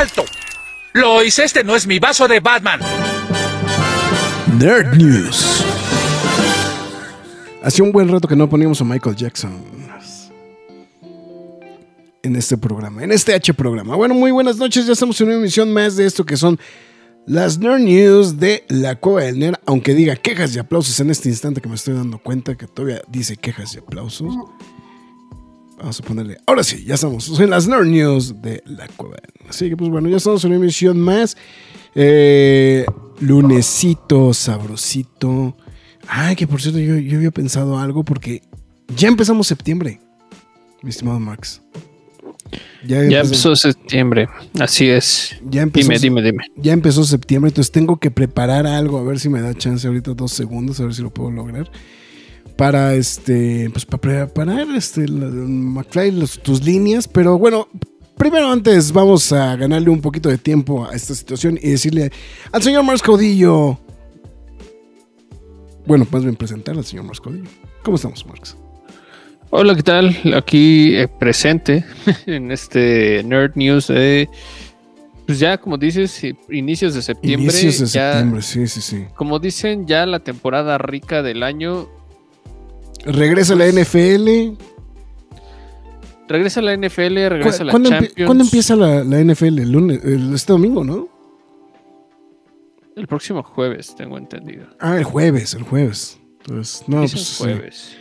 ¡Alto! Lois, este no es mi vaso de Batman. Nerd News. Hacía un buen rato que no poníamos a Michael Jackson en este programa, en este H programa. Bueno, muy buenas noches, ya estamos en una emisión más de esto que son las Nerd News de la Cueva del Nerd, aunque diga quejas y aplausos en este instante que me estoy dando cuenta que todavía dice quejas y aplausos. Vamos a ponerle. Ahora sí, ya estamos en las Nerd News de la Cueva. Así que, pues bueno, ya estamos en una emisión más. Eh, lunesito, sabrosito. Ay, que por cierto, yo, yo había pensado algo porque ya empezamos septiembre, mi estimado Max. Ya, empezó septiembre, así es. Ya dime, dime, dime. Ya empezó septiembre, entonces tengo que preparar algo, a ver si me da chance ahorita dos segundos, a ver si lo puedo lograr para este pues para preparar este McFly tus líneas, pero bueno, primero antes vamos a ganarle un poquito de tiempo a esta situación y decirle al señor Mars Caudillo bueno, más bien presentar al señor Mars Caudillo. ¿Cómo estamos, Marx? Hola, ¿qué tal? Aquí eh, presente en este Nerd News de pues ya, como dices, inicios de septiembre. Inicios de septiembre, sí, sí, sí. Como dicen, ya la temporada rica del año Regresa la NFL. Regresa la NFL, regresa la Champions. ¿Cuándo empieza la, NFL? El lunes, este domingo, ¿no? El próximo jueves, tengo entendido. Ah, el jueves, el jueves. Entonces, no, pues. jueves.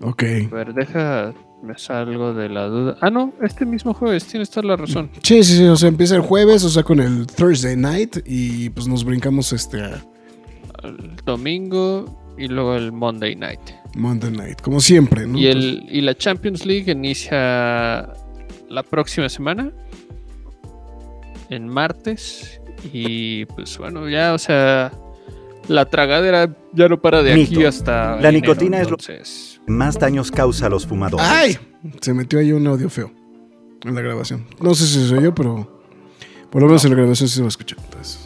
Ok. A ver, deja. Me salgo de la duda. Ah, no, este mismo jueves, tienes toda la razón. Sí, sí, sí. O sea, empieza el jueves, o sea, con el Thursday night. Y pues nos brincamos este. El domingo y luego el Monday night. Monday Night, como siempre, ¿no? Y, el, y la Champions League inicia la próxima semana, en martes. Y pues bueno, ya, o sea, la tragadera ya no para de aquí hasta. La nicotina es lo que más daños causa a los fumadores. ¡Ay! Se metió ahí un audio feo en la grabación. No sé si soy yo, pero por lo menos en la grabación sí se lo escuché. Entonces,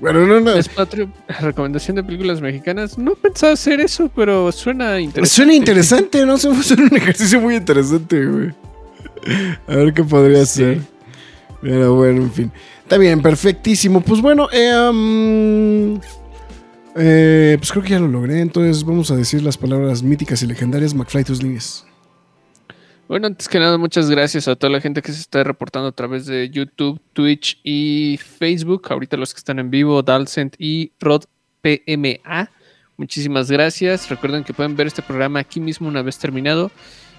bueno, no, no. Es patrio, recomendación de películas mexicanas. No pensaba hacer eso, pero suena interesante. Suena interesante, ¿no? Suena un ejercicio muy interesante, güey. A ver qué podría ser. Pero bueno, en fin. Está bien, perfectísimo. Pues bueno, eh, eh, pues creo que ya lo logré. Entonces vamos a decir las palabras míticas y legendarias. McFly, tus líneas. Bueno, antes que nada, muchas gracias a toda la gente que se está reportando a través de YouTube, Twitch y Facebook. Ahorita los que están en vivo, Dalcent y Rod PMA. Muchísimas gracias. Recuerden que pueden ver este programa aquí mismo una vez terminado.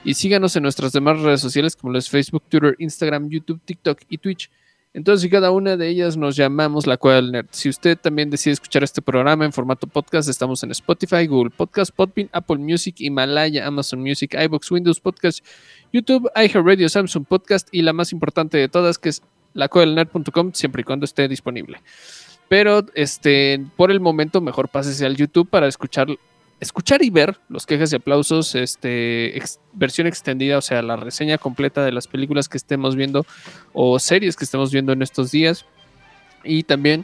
Y síganos en nuestras demás redes sociales como los Facebook, Twitter, Instagram, YouTube, TikTok y Twitch. Entonces, cada una de ellas nos llamamos La Cueva del Nerd. Si usted también decide escuchar este programa en formato podcast, estamos en Spotify, Google Podcast, Podbean, Apple Music, Himalaya, Amazon Music, iBox, Windows Podcast, YouTube, iHeartRadio, Samsung Podcast y la más importante de todas, que es lacuedelnerd.com, siempre y cuando esté disponible. Pero este, por el momento, mejor pásese al YouTube para escuchar escuchar y ver los quejas y aplausos, este, versión extendida, o sea, la reseña completa de las películas que estemos viendo o series que estemos viendo en estos días. Y también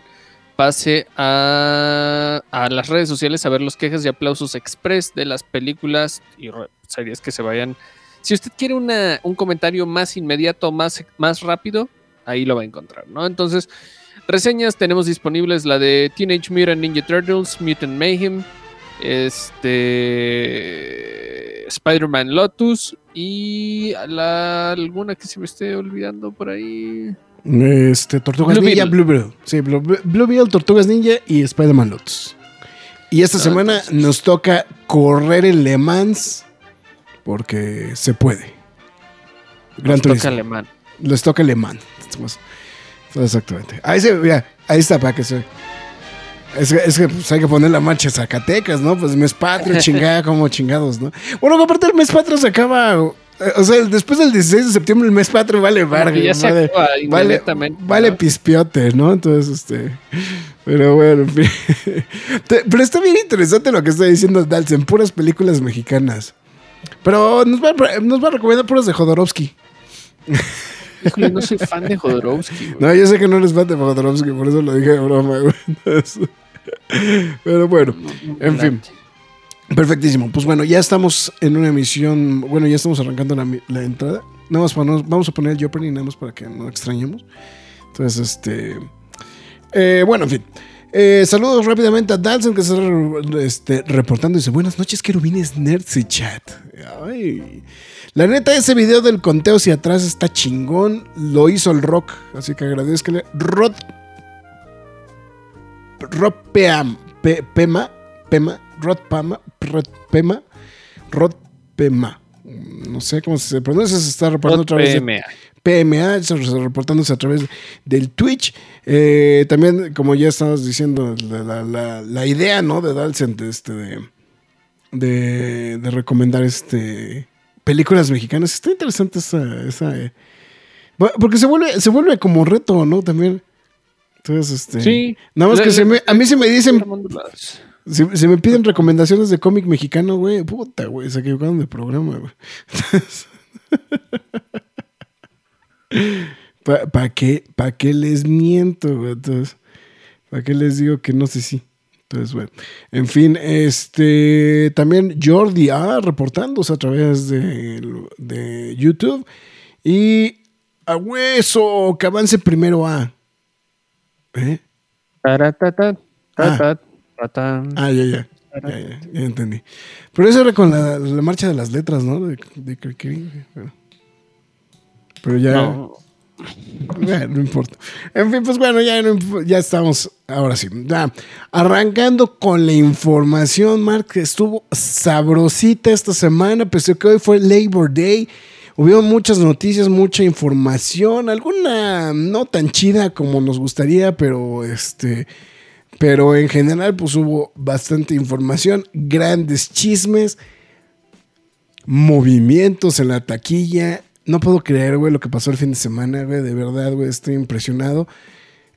pase a, a las redes sociales a ver los quejas y aplausos express de las películas y series que se vayan. Si usted quiere una, un comentario más inmediato, más, más rápido, ahí lo va a encontrar, ¿no? Entonces, reseñas tenemos disponibles la de Teenage Mutant Ninja Turtles, Mutant Mayhem, este. Spider-Man Lotus. Y la, alguna que se me esté olvidando por ahí. Este, Tortugas Ninja, Blue Beetle. Sí, Blue, Beetle, Tortugas Ninja y Spider-Man Lotus. Y esta ah, semana nos toca correr el Le Mans porque se puede. Gran Les toca Le Mans. Les toca Le Mans. Exactamente. Ahí, se, ahí está para que se. Es, es que pues, hay que poner la marcha Zacatecas, ¿no? Pues mes patrio, chingada, como chingados, ¿no? Bueno, aparte el mes patrio se acaba Eh, O sea, después del 16 de septiembre, el mes patrio vale ya se vale, vale, vale ¿no? pispiote, ¿no? Entonces, este. Pero bueno, en fin. Te- Pero está bien interesante lo que está diciendo Dalsen, puras películas mexicanas. Pero nos va, a- nos va a recomendar puras de Jodorowsky. Híjole, no soy fan de Jodorowsky, güey. No, yo sé que no eres fan de Jodorowsky, por eso lo dije de broma, güey. Pero bueno, en fin. Perfectísimo. Pues bueno, ya estamos en una emisión. Bueno, ya estamos arrancando la, entrada. Nada más para vamos a poner el Jeopardy nada más para que no extrañemos. Entonces, este. eh, bueno, en fin. Eh, saludos rápidamente a Dalson que está este, reportando. Dice: Buenas noches, querubines nerds y chat. Ay. La neta, ese video del conteo hacia atrás está chingón. Lo hizo el rock. Así que agradezcanle. Rod. Rod Peam, Pe- Pema. Pema. Rod Pama. Rod Pema. Rod Pema. No sé cómo se pronuncia. Se está reportando otra vez. PMA. PMA, se- se- reportándose a través del Twitch. Eh, también, como ya estabas diciendo, la, la- la- la idea, ¿no? De Dalsen, de, este, de, de, de recomendar este películas mexicanas. Está interesante esa... esa, eh, porque se vuelve, se vuelve como reto, ¿no? También. Entonces, este... Sí. Nada más Le- que se le- me- a mí se me dicen si, si me piden recomendaciones de cómic mexicano, güey, puta, güey, se equivocaron de programa, güey. ¿Para qué, pa qué les miento, güey? Entonces, ¿para qué les digo que no sé si? Entonces, bueno, en fin, este, también Jordi A reportándose a través de, de YouTube y a hueso, que avance primero A. ¿Eh? Taratata, Ah. Ah, ya, ya. Ya, ya, ya entendí. Pero eso era con la, la marcha de las letras, ¿no? De, de Pero, pero ya, No, importa. En fin, pues bueno, ya, no ya estamos. Ahora sí. Ya. Arrancando con la información, Mark, que estuvo sabrosita esta semana. Pese a que hoy fue Labor Day. Hubo muchas noticias, mucha información. Alguna no tan chida como nos gustaría, pero este. Pero en general, pues hubo bastante información, grandes chismes, movimientos en la taquilla. No puedo creer, güey, lo que pasó el fin de semana, güey. De verdad, güey, estoy impresionado.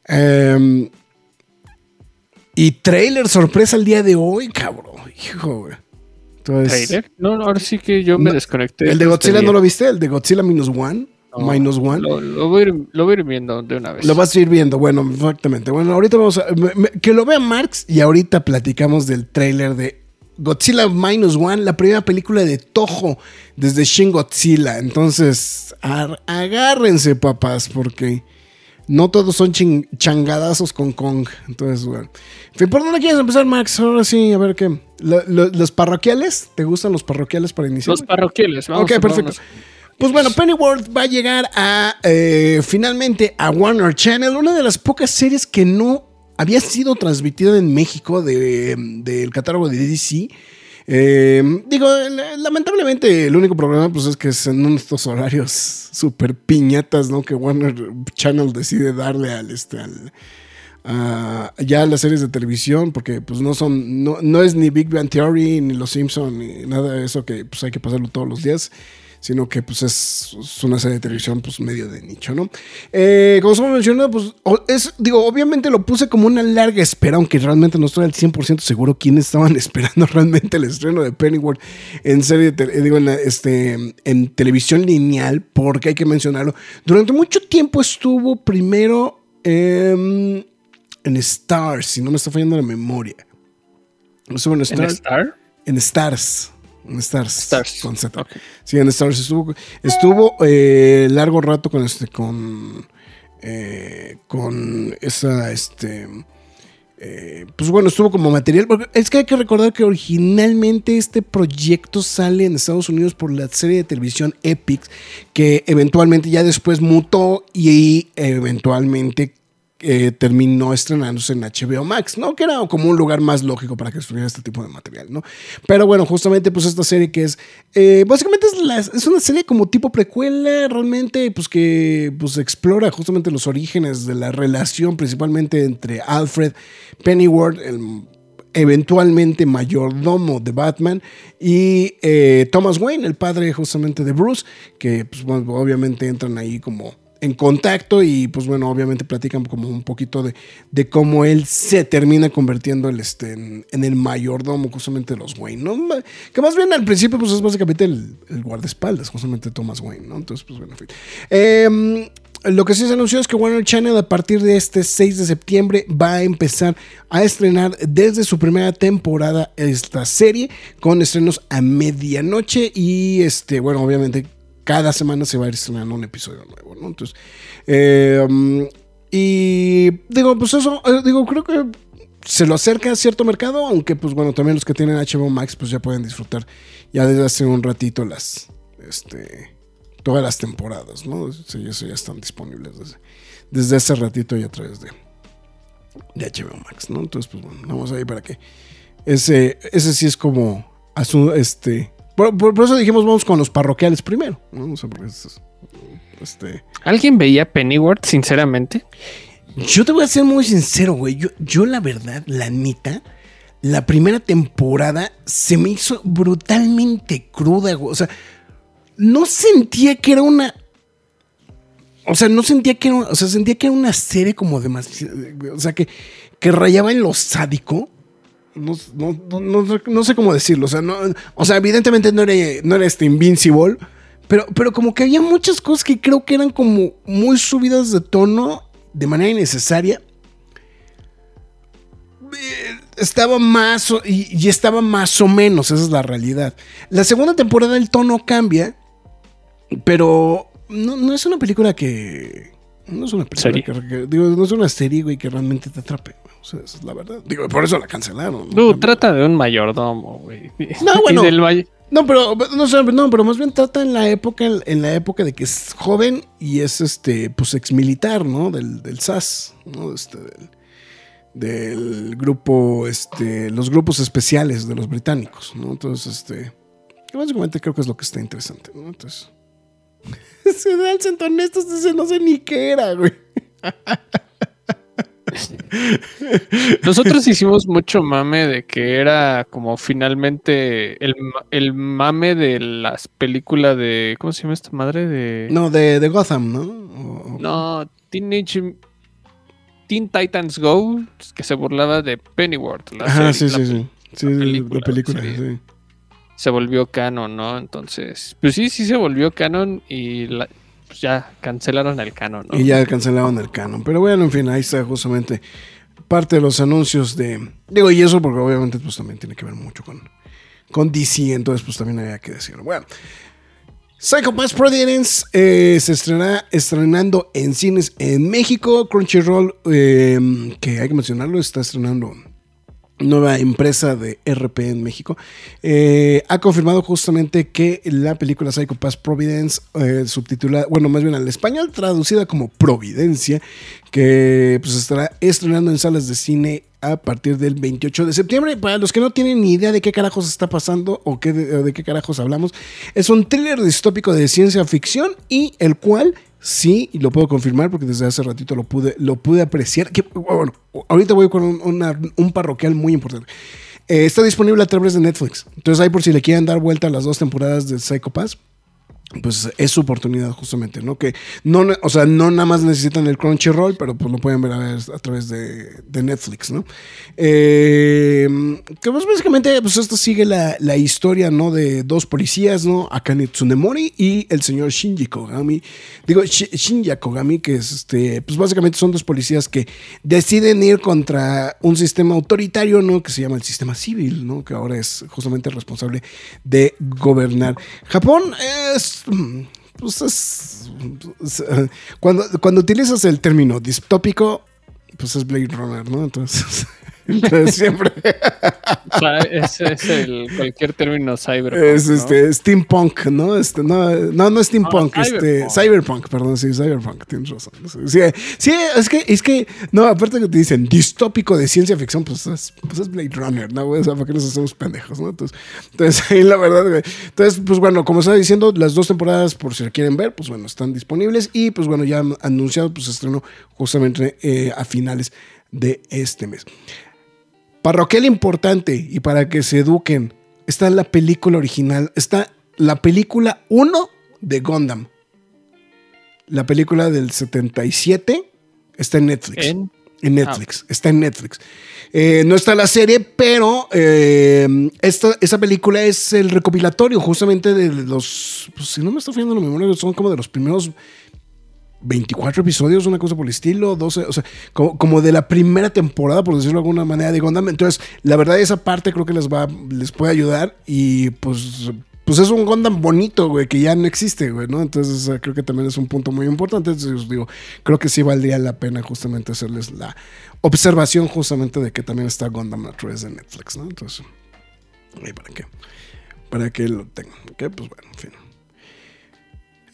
Em, y trailer sorpresa el día de hoy, cabrón. Hijo, güey. Entonces, ¿Trailer? No, no, ahora sí que yo me No, desconecté. ¿El de Godzilla no lo viste? ¿El de Godzilla Minus One? No, Minus One. Lo, lo voy a ir, lo voy a ir viendo de una vez. Lo vas a ir viendo, bueno, exactamente. Bueno, ahorita vamos a. me- me- que lo vea Marx y ahorita platicamos del tráiler de Godzilla Minus One, la primera película de Toho desde Shin Godzilla. Entonces, agárrense, papás, porque no todos son changadazos con Kong. Entonces, bueno. En fin, ¿Por dónde quieres empezar, Max? Ahora sí, a ver qué. Lo- lo- ¿Los parroquiales? ¿Te gustan los parroquiales para iniciar? Los parroquiales. Vamos ok, a- perfecto. Pues bueno, Pennyworth va a llegar a eh, finalmente a Warner Channel, una de las pocas series que no había sido transmitida en México de- del catálogo de DC. Eh, digo, la- lamentablemente el único problema pues es que es en estos horarios súper piñatas, ¿no? Que Warner Channel decide darle al este a- ya a las series de televisión, porque pues no son, no, no es ni Big Bang Theory, ni Los Simpson, ni nada de eso que pues hay que pasarlo todos los días sino que pues es, es una serie de televisión pues medio de nicho, ¿no? Eh, como se me mencionó, pues es, digo, obviamente lo puse como una larga espera, aunque realmente no estoy al 100% seguro quiénes estaban esperando realmente el estreno de Pennyworth en serie, de eh, digo, en, la- este, en televisión lineal, porque hay que mencionarlo. Durante mucho tiempo estuvo primero em, en Stars, si no me está fallando la memoria. Estuvo en ¿En Stars. Star? En Stars. En Stars. Stars. Con Z. Sí, en Stars estuvo. Estuvo eh, largo rato con este. Con. eh, con esa. Este. eh, pues bueno, estuvo como material. Es que hay que recordar que originalmente este proyecto sale en Estados Unidos por la serie de televisión Epics, que eventualmente ya después mutó y eventualmente eh, terminó estrenándose en HBO Max, ¿no? Que era como un lugar más lógico para que estuviera este tipo de material, ¿no? Pero bueno, justamente pues esta serie que es, eh, básicamente es, una serie como tipo precuela, realmente, pues que pues explora justamente los orígenes de la relación principalmente entre Alfred Pennyworth, el eventualmente mayordomo de Batman, y eh, Thomas Wayne, el padre justamente de Bruce, que pues, obviamente entran ahí como en contacto y pues bueno, obviamente platican como un poquito de, de cómo él se termina convirtiendo este, en, en el mayordomo justamente de los Wayne, ¿no? Que más bien al principio pues es básicamente el, el guardaespaldas, justamente Thomas Wayne, ¿no? Entonces pues bueno, en fin. Em, lo que sí se anunció es que Warner Channel a partir de este 6 de septiembre va a empezar a estrenar desde su primera temporada esta serie con estrenos a medianoche y este, bueno, obviamente cada semana se va a ir estrenando un episodio nuevo, ¿no? Entonces, eh, um, y digo, pues eso, eh, digo, creo que se lo acerca a cierto mercado, aunque pues bueno, también los que tienen HBO Max pues ya pueden disfrutar ya desde hace un ratito las, este, todas las temporadas, ¿no? Eso ya están disponibles desde, desde hace ratito y a través de, de HBO Max, ¿no? Entonces, pues bueno, vamos ahí para que ese, ese sí es como, este, por, por- por eso dijimos vamos con los parroquiales primero, ¿no? O sea, porque es- este, ¿Alguien veía Pennyworth, sinceramente? yo te voy a ser muy sincero, güey. Yo, yo la verdad, la neta, la primera temporada se me hizo brutalmente cruda, güey. O sea, no sentía que era una... O sea, no sentía que era... O sea, sentía que era una serie como demasiado... O sea, que, que rayaba en lo sádico. No, no, no, no- sé cómo decirlo. O sea, o sea evidentemente no era, no era este Invincible. Pero, pero como que había muchas cosas que creo que eran como muy subidas de tono de manera innecesaria. Eh, Estaba más y, y estaba más o menos, esa es la realidad. La segunda temporada el tono cambia, pero no, no es una película que... No es una película ¿Serie? que, digo, no es una serie, güey, que realmente te atrape. güey. O sea, esa es la verdad. Digo, por eso la cancelaron. No, trata de un mayordomo, güey. No, bueno. Del No, pero no, no, pero más bien trata en la época, en la época de que es joven y es este, pues ex militar, ¿no? Del, del SAS, ¿no? Este, del, del grupo, este, los grupos especiales de los británicos, ¿no? Entonces, este, que básicamente creo que es lo que está interesante, ¿no? Entonces, se da el centón estos, dice, no sé ni qué era, güey. Nosotros hicimos mucho mame de que era como finalmente el, ma- el mame de las películas de. ¿Cómo se llama esta madre? De. No, de, de Gotham, ¿no? O- No, Teenage. Teen Titans Go, que se burlaba de Pennyworth. la Ajá, sí, serie, sí, la sí. Sí, la la película, película, sí. Se volvió canon, ¿no? Entonces, pues sí, sí se volvió canon y la- pues ya cancelaron el canon, ¿no? Y ya cancelaban el canon. Pero bueno, en fin, ahí está justamente parte de los anuncios de. Digo, y eso porque obviamente pues también tiene que ver mucho con, con DC, entonces pues también había que decirlo. Bueno. Psycho Pass Providence eh, se estrenará estrenando en cines en México. Crunchyroll, eh, que hay que mencionarlo, está estrenando nueva empresa de RP en México, eh, ha confirmado justamente que la película Psycho Pass Providence, eh, subtitulada, bueno, más bien al español, traducida como Providencia, que pues estará estrenando en salas de cine a partir del 28 de septiembre. Para los que no tienen ni idea de qué carajos está pasando o qué o de qué carajos hablamos, es un thriller distópico de ciencia ficción y el cual sí, y lo puedo confirmar porque desde hace ratito lo pude, lo pude apreciar. Que, bueno, ahorita voy con un, un parroquial muy importante. Eh, está disponible a través de Netflix. Entonces ahí por si le quieren dar vuelta a las dos temporadas de Psycho Pass, pues es su oportunidad justamente, ¿no? Que no, o sea, no nada más necesitan el Crunchyroll, pero pues lo pueden ver a, ver a través de, de Netflix, ¿no? Eh, que pues básicamente, pues esto sigue la, la historia, ¿no? De dos policías, ¿no? Akane Tsunemori y el señor Shinji Kogami. Digo, Shi- Shinji Kogami, que es este, pues básicamente son dos policías que deciden ir contra un sistema autoritario, ¿no? Que se llama el sistema civil, ¿no? Que ahora es justamente responsable de gobernar. Japón es... Pues es, es, eh, cuando, cuando utilizas el término distópico, pues es Blade Runner, ¿no? Entonces siempre O sea, es, es el, cualquier término cyberpunk. es ¿no? este steampunk, ¿no? Este, no, no, no es steampunk, Ah, este cyberpunk. cyberpunk, perdón, sí, cyberpunk, tienes razón. Sí, sí, es que, es que, no, aparte que te dicen distópico de ciencia ficción, pues es, pues es Blade Runner, ¿no? O sea, ¿para qué nos hacemos pendejos, no? Entonces, entonces ahí la verdad, güey. Entonces, pues bueno, como estaba diciendo, las dos temporadas, por si la quieren ver, pues bueno, están disponibles y pues bueno, ya anunciado, pues estrenó justamente eh, a finales de este mes. Parroquial importante y para que se eduquen. Está la película original. Está la película 1 de Gundam. La película del 77 está en Netflix. En- En Netflix, está en Netflix. Eh, no está la serie, pero eh, esta, esa película es el recopilatorio justamente de los, pues, si no me está fallando la memoria, son como de los primeros 24 episodios, una cosa por el estilo, 12, o sea, como, como de la primera temporada, por decirlo de alguna manera, de Gundam. Entonces, la verdad, esa parte creo que les va, les puede ayudar y pues, pues es un Gundam bonito, güey, que ya no existe, güey, ¿no? Entonces, creo que también es un punto muy importante. Entonces, digo, creo que sí valdría la pena justamente hacerles la observación justamente de que también está Gundam a través de Netflix, ¿no? Entonces, ahí para qué, para que lo tengan, ¿ok? Pues bueno, en fin.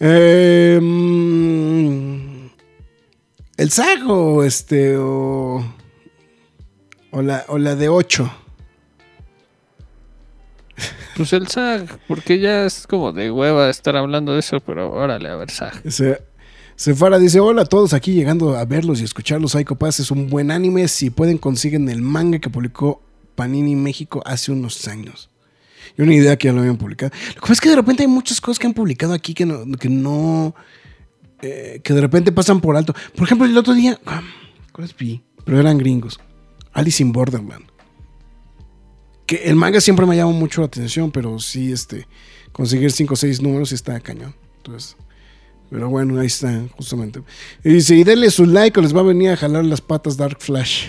Eh, mm, el sago, este, o, o, la, o la de 8. Pues el SAG, porque ya es como de hueva estar hablando de eso, pero órale, a ver, SAG. Se, Sefara dice: Hola a todos aquí llegando a verlos y escucharlos. Psycho Pass es un buen anime. Si pueden, consiguen el manga que publicó Panini México hace unos años. Yo una idea que ya lo habían publicado. Lo que pasa es que de repente hay muchas cosas que han publicado aquí que no. Que, no, eh, que de repente pasan por alto. Por ejemplo, el otro día. ah, ¿Cuáles vi? Pero eran gringos. Alice in Borderland. Que el manga siempre me llama mucho la atención, pero sí, este. Conseguir 5 o 6 números está cañón. Entonces. Pero bueno, ahí está, justamente. Y dice, y denle su like o les va a venir a jalar las patas Dark Flash.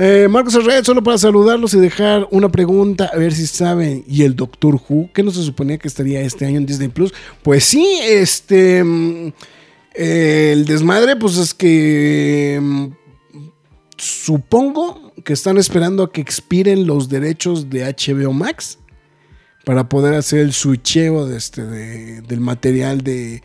Eh, Marcos Arred, solo para saludarlos y dejar una pregunta, a ver si saben. ¿Y el Doctor Who? ¿Qué no se suponía que estaría este año en Disney Plus? Pues sí, este. mm, el desmadre, pues es que. mm, Supongo que están esperando a que expiren los derechos de HBO Max para poder hacer el switcheo de este, de- del material de,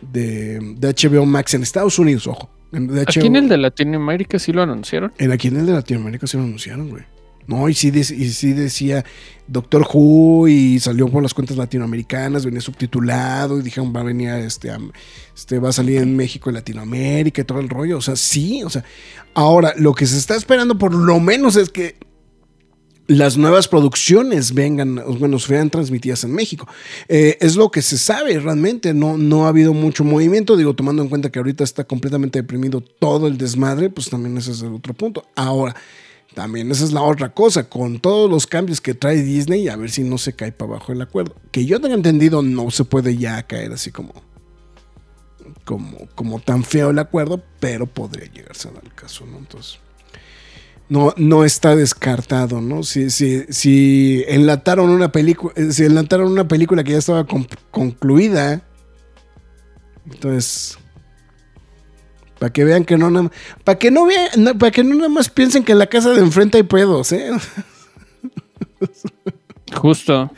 de, de HBO Max en Estados Unidos, ojo. De Aquí HBO en el de Latinoamérica sí lo anunciaron. en aquí en el de Latinoamérica sí lo anunciaron, güey. No, y sí, de- y sí decía Doctor Who y salió por las cuentas latinoamericanas, venía subtitulado y dijeron va a venir este, a- este va a salir en México y Latinoamérica y todo el rollo. O sea, sí, o sea, ahora lo que se está esperando por lo menos es que las nuevas producciones vengan, bueno, sean transmitidas en México. Eh, es lo que se sabe realmente, no, no ha habido mucho movimiento, digo, tomando en cuenta que ahorita está completamente deprimido todo el desmadre, pues también ese es el otro punto. Ahora, también esa es la otra cosa, con todos los cambios que trae Disney, a ver si no se cae para abajo el acuerdo. Que yo tenga entendido, no se puede ya caer así como, como, como tan feo el acuerdo, pero podría llegarse a dar el caso, ¿no? Entonces no, no está descartado, ¿no? Si, si, si enlataron una película, eh, si enlataron una película que ya estaba con- concluida, entonces para que vean que no nada para que no vean, para que no nada más piensen que en la casa de enfrente hay pedos, ¿eh? Justo.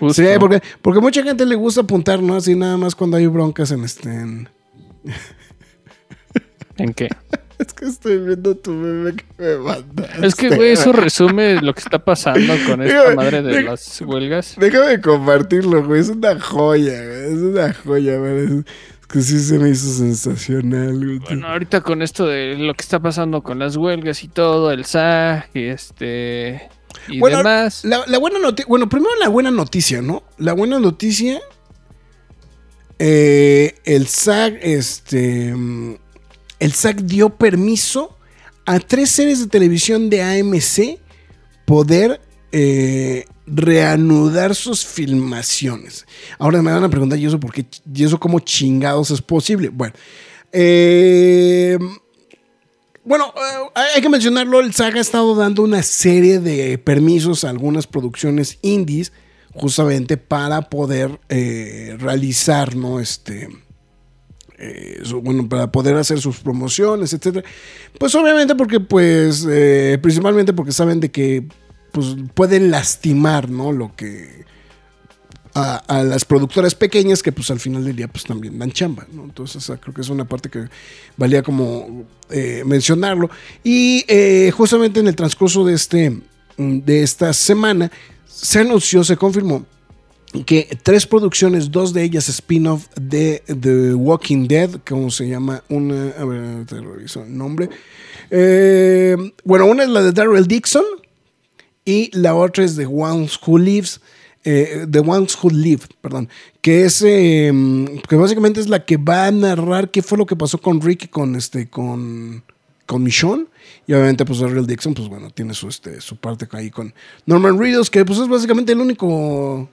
justo. Sí, porque, porque mucha gente le gusta apuntar, ¿no? Así nada más cuando hay broncas en este. en- ¿En qué? Es que estoy viendo tu meme que me mandaste. Es que, güey, eso resume lo que está pasando con esta Dígame, madre de las huelgas. Déjame compartirlo, güey. Es una joya, güey. Es una joya, güey. Es, es que sí se me hizo sensacional, güey. Bueno, ahorita con esto de lo que está pasando con las huelgas y todo, el SAG y este. Y Bueno, demás. La, la buena noticia. Bueno, primero la buena noticia, ¿no? La buena noticia. eh, el SAG, este. El SAG dio permiso a tres series de televisión de AMC poder eh, reanudar sus filmaciones. Ahora me van a preguntar, ¿y eso por qué? ¿Y eso cómo chingados es posible? Bueno. Eh, bueno, eh, hay que mencionarlo, el SAG ha estado dando una serie de permisos a algunas producciones indies justamente para poder realizar, ¿no? Este, eh, bueno, para poder hacer sus promociones, etcétera. Pues obviamente porque, pues, eh, principalmente porque saben de que, pues, pueden lastimar, ¿no? Lo que a, las productoras pequeñas que pues al final del día pues también dan chamba, ¿no? Entonces creo que es una parte que valía como eh, mencionarlo. Y justamente en el transcurso de, este, mm, de esta semana se anunció, se confirmó que tres producciones, dos de ellas spin-off de The Walking Dead, ¿cómo se llama? Una, a ver, te reviso el nombre. Eh, bueno, una es la de Daryl Dixon y la otra es The Ones Who Lives. eh, The Ones Who Live, perdón, que es eh, que básicamente es la que va a narrar qué fue lo que pasó con Rick con este con con Michonne y obviamente pues Daryl Dixon pues bueno tiene su este su parte ahí con Norman Reedus que pues es básicamente el único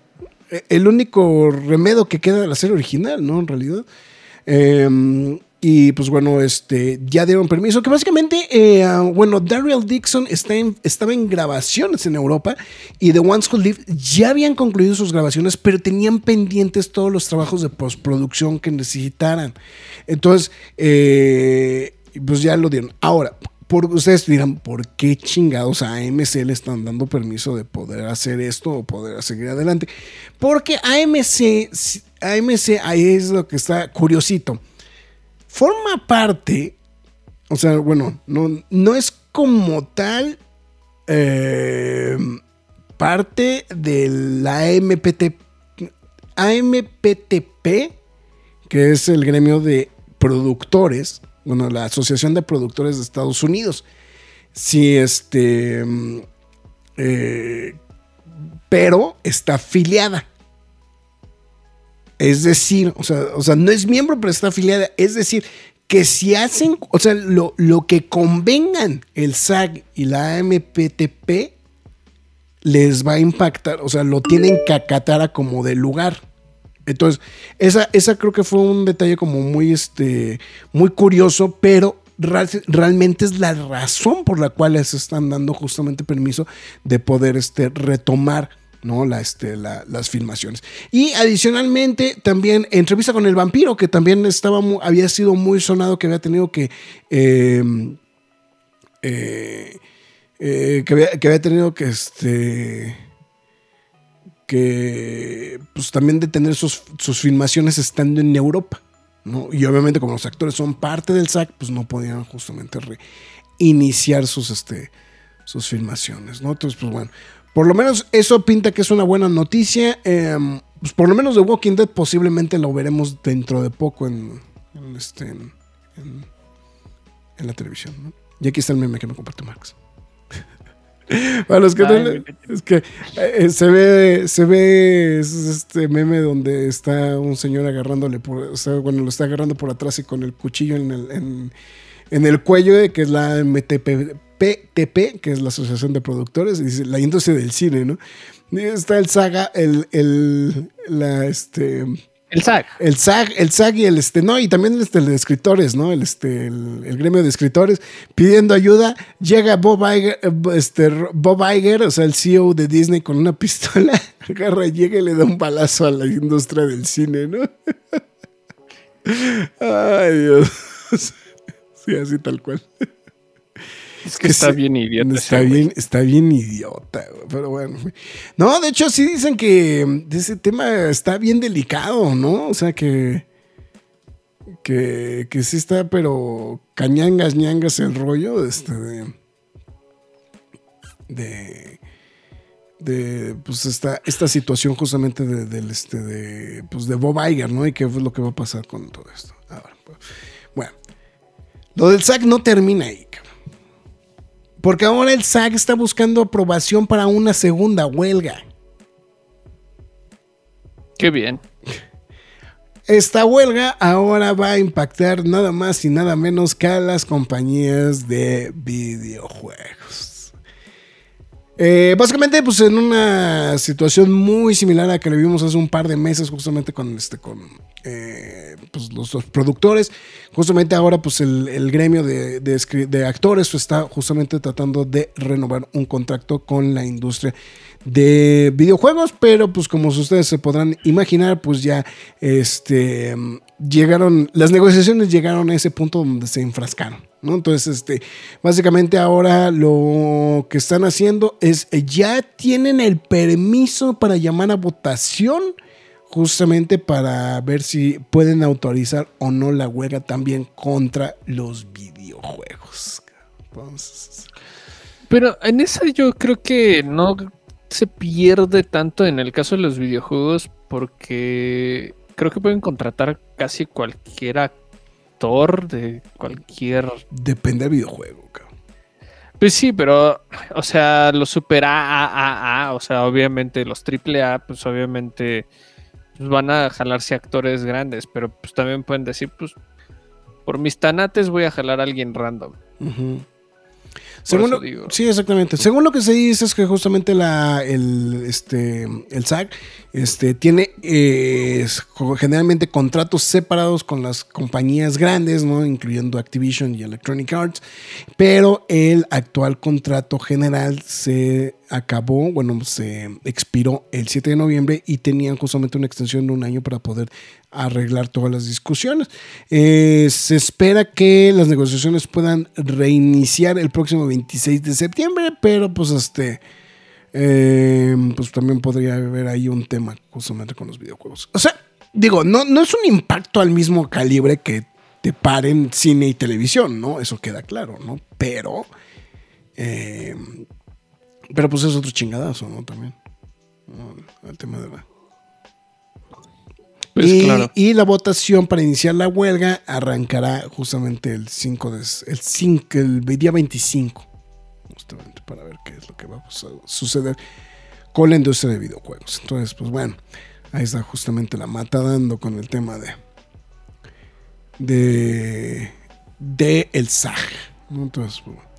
el único remedio que queda de la serie original, ¿no? En realidad. Eh, y pues bueno, este, ya dieron permiso. Que básicamente, eh, ah, bueno, Daryl Dixon estaba en grabaciones en Europa y The Ones Who Live ya habían concluido sus grabaciones, pero tenían pendientes todos los trabajos de postproducción que necesitaran. Entonces, eh, pues ya lo dieron. Ahora, por, ustedes dirán, ¿por qué chingados a AMC le están dando permiso de poder hacer esto o poder seguir adelante? Porque AMC, AMC ahí es lo que está curiosito. Forma parte, o sea, bueno, no, no es como tal eh, parte de la AMPT, AMPTP, que es el gremio de productores, bueno, la Asociación de Productores de Estados Unidos. Sí, este. mm, eh, pero está afiliada. Es decir, o sea, o sea, no es miembro, pero está afiliada. Es decir, que si hacen, o sea, lo, lo que convengan el SAG y la AMPTP les va a impactar, o sea, lo tienen que acatar a como de lugar. Entonces, esa, esa creo que fue un detalle como muy, este, muy curioso, pero real- realmente es la razón por la cual les están dando justamente permiso de poder este, retomar ¿no? la, este, la- las filmaciones. Y adicionalmente, también entrevista con el vampiro, que también estaba mu- había sido muy sonado, que había tenido que... eh, eh, eh, que, había, que había tenido que este que pues también detener sus, sus filmaciones estando en Europa, ¿no? Y obviamente como los actores son parte del SAC, pues no podían justamente reiniciar sus, este, sus filmaciones, ¿no? Entonces, pues bueno, por lo menos eso pinta que es una buena noticia. eh, pues por lo menos The Walking Dead posiblemente lo veremos dentro de poco en, este, en, en- la televisión. Y aquí está el meme que me compartió Max. Para los que Ay, es que eh, se ve, se ve es este meme donde está un señor agarrándole por, o sea, bueno, lo está agarrando por atrás y con el cuchillo en el, en, en el cuello, eh, que es la MTP, PTP, que es la Asociación de Productores, y dice la industria del cine, ¿no? Y está el saga, el, el, la, este, El SAG. el SAG, el SAG y el este, no, y también este, el de escritores, ¿no? El, este, el, el gremio de escritores pidiendo ayuda. Llega Bob Iger, eh, este, Bob Iger, o sea, el CEO de Disney con una pistola, agarra, llega y le da un balazo a la industria del cine, ¿no? Ay, Dios. Sí, así tal cual. Es que está bien idiota. Está ese bien, está bien idiota, güey, pero bueno. No, de hecho sí dicen que ese tema está bien delicado, ¿no? O sea que que, que sí está, pero cañangas, ñangas el rollo este, de de de pues esta, esta situación justamente de, del este de pues de Bob Iger, ¿no? Y qué es lo que va a pasar con todo esto. Ahora, pues, bueno, lo del SAC no termina ahí, cabrón. Porque ahora el SAC está buscando aprobación para una segunda huelga. Qué bien. Esta huelga ahora va a impactar nada más y nada menos que a las compañías de videojuegos. Eh, básicamente, pues en una situación muy similar a que le vimos hace un par de meses, justamente con este, con eh, pues, los, los productores. Justamente ahora, pues el, gremio de, de de actores está justamente tratando de renovar un contrato con la industria de videojuegos, pero pues como ustedes se podrán imaginar, pues ya este llegaron, las negociaciones llegaron a ese punto donde se enfrascaron, Entonces, este, básicamente ahora lo que están haciendo es eh, ya tienen el permiso para llamar a votación justamente para ver si pueden autorizar o no la huelga también contra los videojuegos. Pero en esa yo creo que no se pierde tanto en el caso de los videojuegos porque creo que pueden contratar casi cualquier actor de cualquier... Depende del videojuego, cabrón. Pues sí, pero, o sea, los super AAA, o sea, obviamente los triple A, pues obviamente pues, van a jalarse actores grandes, pero pues también pueden decir, pues, por mis tanates voy a jalar a alguien random. Por Según lo- digo. sí, exactamente. Según lo que se dice es que justamente la, el, este, el SAG este, tiene eh, generalmente contratos separados con las compañías grandes, ¿no? incluyendo Activision y Electronic Arts, pero el actual contrato general se acabó, bueno, se expiró el 7 de noviembre y tenían justamente una extensión de un año para poder arreglar todas las discusiones. Eh, se espera que las negociaciones puedan reiniciar el próximo 26 de septiembre, pero pues este, eh, pues también podría haber ahí un tema justamente con los videojuegos. O sea, digo, no, no es un impacto al mismo calibre que te paren cine y televisión, ¿no? Eso queda claro, ¿no? Pero, eh, pero pues es otro chingadazo, ¿no? También. ¿no? El tema de la... Pues y, claro. y la votación para iniciar la huelga arrancará justamente el 5 de el 5, el día 25. Justamente para ver qué es lo que va a su- suceder con la industria de videojuegos. Entonces, pues bueno, ahí está justamente la mata dando con el tema de de de el SAG. Entonces, pues, bueno,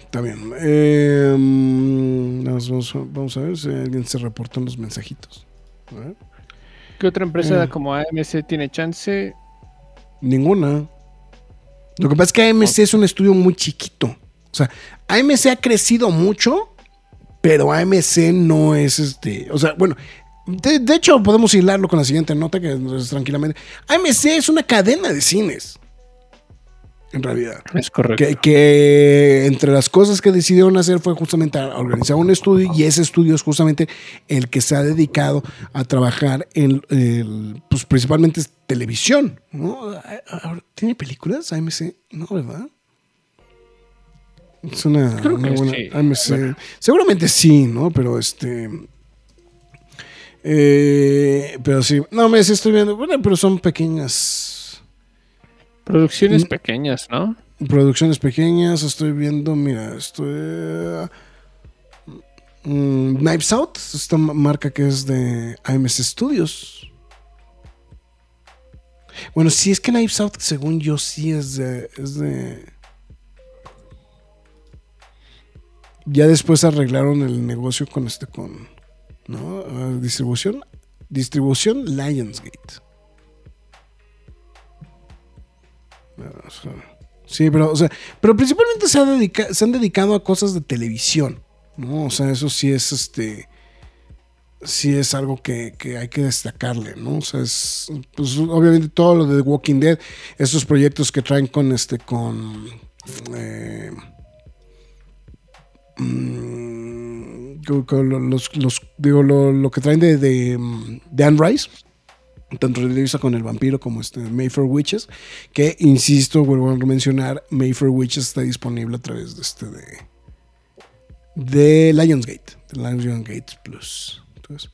está bien. Eh, más vamos, a- vamos a ver si alguien se reportó en los mensajitos. A ver. ¿Qué otra empresa Eh. como AMC tiene chance? Ninguna. Lo que pasa es que AMC es un estudio muy chiquito. O sea, AMC ha crecido mucho, pero AMC no es este. O sea, bueno, de, de hecho podemos hilarlo con la siguiente nota que es tranquilamente. AMC es una cadena de cines. En realidad. Es correcto. Que, que entre las cosas que decidieron hacer fue justamente organizar un estudio y ese estudio es justamente el que se ha dedicado a trabajar en, el, pues principalmente es televisión. ¿no? ¿Tiene películas AMC? No, ¿verdad? Es una, Creo una que buena sí. AMC. Bueno. Seguramente sí, ¿no? Pero este... eh, pero sí, no me estoy viendo, bueno, pero son pequeñas Producciones Mm. pequeñas, ¿no? Producciones pequeñas, estoy viendo, mira, estoy... mm, Knives Out, esta ma- marca que es de AMC Studios. Bueno, sí es que Knives Out, según yo, sí es de... Es de ya después arreglaron el negocio con este, con... ¿No? Ah, distribución. Distribución Lionsgate. Sí, pero, o sea, pero principalmente se, ha dedica- se han dedicado a cosas de televisión, ¿no? O sea, eso sí es este. Sí es algo que, que hay que destacarle, ¿no? O sea, es. Pues obviamente todo lo de The Walking Dead, esos proyectos que traen con este, con. eh, mm, con- los, los- digo, lo, lo que traen de, de, de Anne Rice tanto Televisa con el vampiro como este Mayfair Witches, que insisto, vuelvo a mencionar, Mayfair Witches está disponible a través de este de, de Lionsgate, de Lionsgate Plus. Entonces,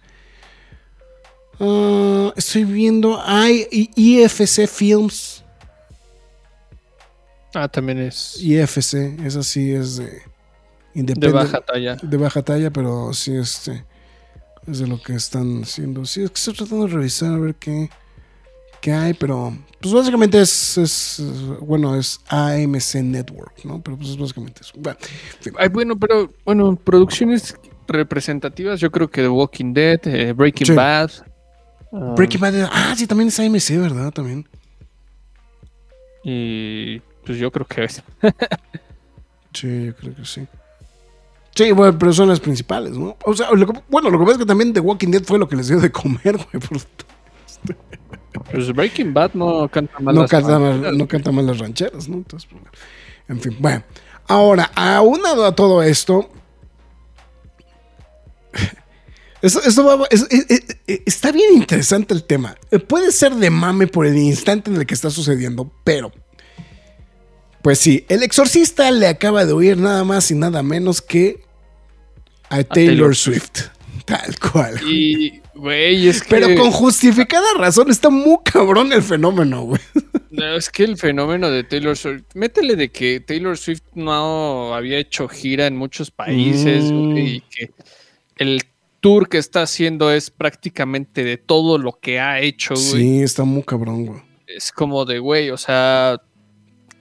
ah, estoy viendo, hay IFC Films, Ah, también es IFC, esa sí es de de baja talla. de baja talla, pero sí este es de lo que están haciendo. Sí, es que estoy tratando de revisar a ver qué, qué hay, pero pues básicamente es, es, bueno, es AMC Network, ¿no? Pero pues es básicamente eso. Bueno. Ay, pero bueno, producciones representativas, yo creo que The Walking Dead, eh, Breaking Sí. Bad. ah, Breaking Bad, ah, sí, también es AMC, ¿verdad? También. Y pues yo creo que es. Sí, yo creo que sí. Sí, bueno, pero son las principales, ¿no? O sea, lo que- bueno, lo que pasa es que también The Walking Dead fue lo que les dio de comer, güey. por- Pues Breaking Bad no canta mal. no, las canta mal, no canta mal las rancheras, ¿no? Entonces, pues, bueno. en fin, bueno. Ahora, aunado a todo esto, esto, esto va- es- es- es- es- está bien interesante el tema. Eh, Puede ser de mame por el instante en el que está sucediendo, pero, pues sí, el exorcista le acaba de oír nada más y nada menos que a Taylor, Taylor Swift. Tal cual. Y, güey, es que. Pero con justificada razón está muy cabrón el fenómeno, güey. No, es que el fenómeno de Taylor Swift. Métele de que Taylor Swift no había hecho gira en muchos países, Mm. güey, y que el tour que está haciendo es prácticamente de todo lo que ha hecho, güey. Sí, está muy cabrón, güey. Es como de, güey, o sea,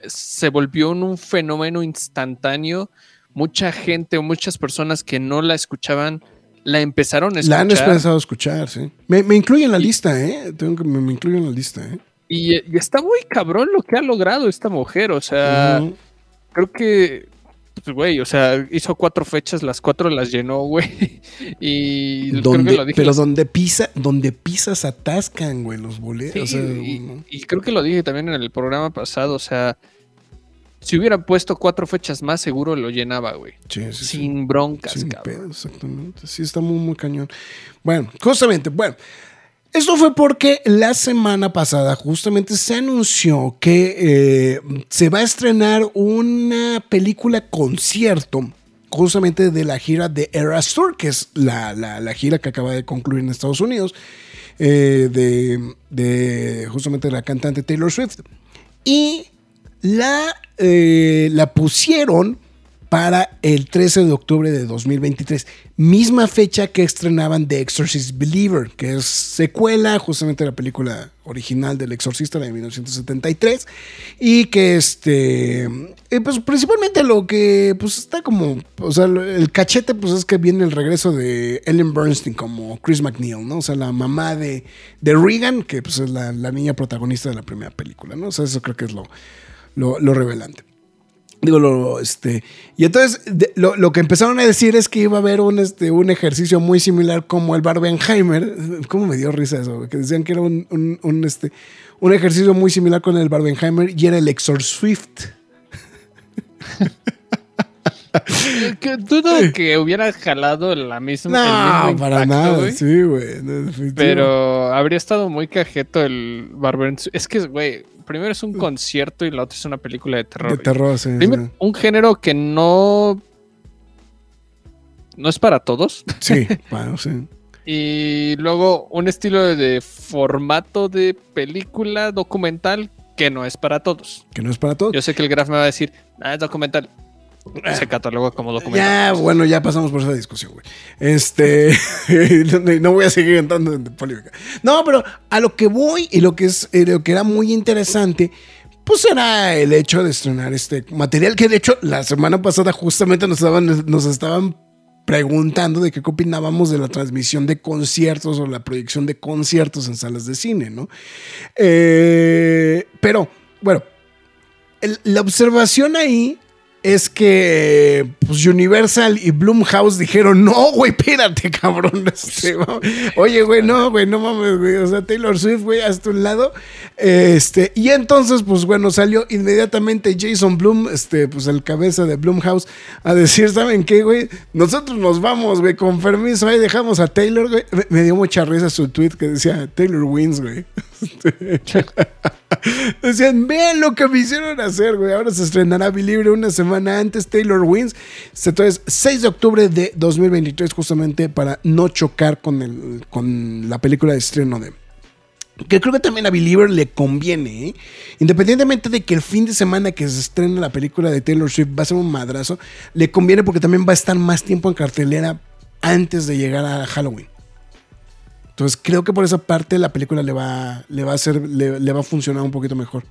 se volvió un fenómeno instantáneo. Mucha gente o muchas personas que no la escuchaban la empezaron a La han escuchar. empezado a escuchar, sí. Me, me incluye en la Y- lista, ¿eh? Tengo que, me, me incluye en la lista, ¿eh? Y, y está muy cabrón lo que ha logrado esta mujer. O sea, creo que, pues, güey, o sea, hizo cuatro fechas, las cuatro las llenó, güey. Y creo que Donde- lo dije. pero las- donde pisa, donde pisas atascan, güey, los boletos. sí, o sea, y, no. y creo que lo dije también en el programa pasado. O sea, si hubieran puesto cuatro fechas más, seguro lo llenaba, güey. Sí, sí, sí. Sin broncas, Sin cabrón. pedo, exactamente. Sí, está muy, muy cañón. Bueno, justamente, bueno. Esto fue porque la semana pasada justamente se anunció que eh, se va a estrenar una película concierto justamente de la gira de Eras Tour, que es la, la- la gira que acaba de concluir en Estados Unidos, eh, de, de justamente la cantante Taylor Swift. Y la, eh, la pusieron para el 13 de octubre de 2023, misma fecha que estrenaban The Exorcist Believer, que es secuela justamente de la película original del Exorcista de 1973 y que este eh, pues principalmente lo que pues está como o sea el cachete pues es que viene el regreso de Ellen Bernstein como Chris McNeil, ¿no? O sea, la mamá de, de Regan, que pues es la, la niña protagonista de la primera película, ¿no? O sea, eso creo que es lo, lo, lo revelante. Digo, lo, este, y entonces de- lo, lo que empezaron a decir es que iba a haber un, este, un ejercicio muy similar como el Barbenheimer. ¿Cómo me dio risa eso? Que decían que era un, un, un, este, un ejercicio muy similar con el Barbenheimer y era el Exor Swift. Dudo que hubiera jalado la misma. el No, mismo para impacto, nada. Sí, güey. no. Pero habría estado muy cajeto el Barber. Es que, güey, primero es un concierto y la otra es una película de terror. De terror, sí. Primero, un género que no. No es para todos. Sí, sí, bueno, sí. Y luego un estilo de formato de película documental que no es para todos. Que no es para todos. Yo sé que el Graf me va a decir, ah, es documental. Se cataloga como documental. Ya, bueno, ya pasamos por esa discusión, güey. Este, no- voy a seguir entrando en polémica. No, pero a lo que voy y lo que es, eh, lo que era muy interesante, pues era el hecho de estrenar este material que de hecho la semana pasada justamente nos estaban, nos estaban preguntando de qué opinábamos de la transmisión de conciertos o la proyección de conciertos en salas de cine, ¿no? Eh, pero, bueno, el- la observación ahí es que pues, Universal y Blumhouse dijeron, no, güey, espérate, cabrón. Este, Oye, güey, no, güey, no mames, güey. O sea, Taylor Swift, güey, hasta un lado. Este, y entonces, pues bueno, salió inmediatamente Jason Blum, este, pues el cabeza de Blumhouse, a decir, ¿saben qué, güey? Nosotros nos vamos, güey, con permiso, ahí dejamos a Taylor, güey. Me, me dio mucha risa su tweet que decía, Taylor wins, güey. Decían, vean lo que me hicieron hacer, güey. Ahora se estrenará Believer una semana antes, Taylor Wins. Entonces, 6 de octubre de 2023, justamente para no chocar con, el, con la película de estreno de... Que creo que también a Believer le conviene, ¿eh? Independientemente de que el fin de semana que se estrena la película de Taylor Swift va a ser un madrazo, le conviene porque también va a estar más tiempo en cartelera antes de llegar a Halloween. Entonces creo que por esa parte la película le va, le va a hacer, le, va a funcionar un poquito mejor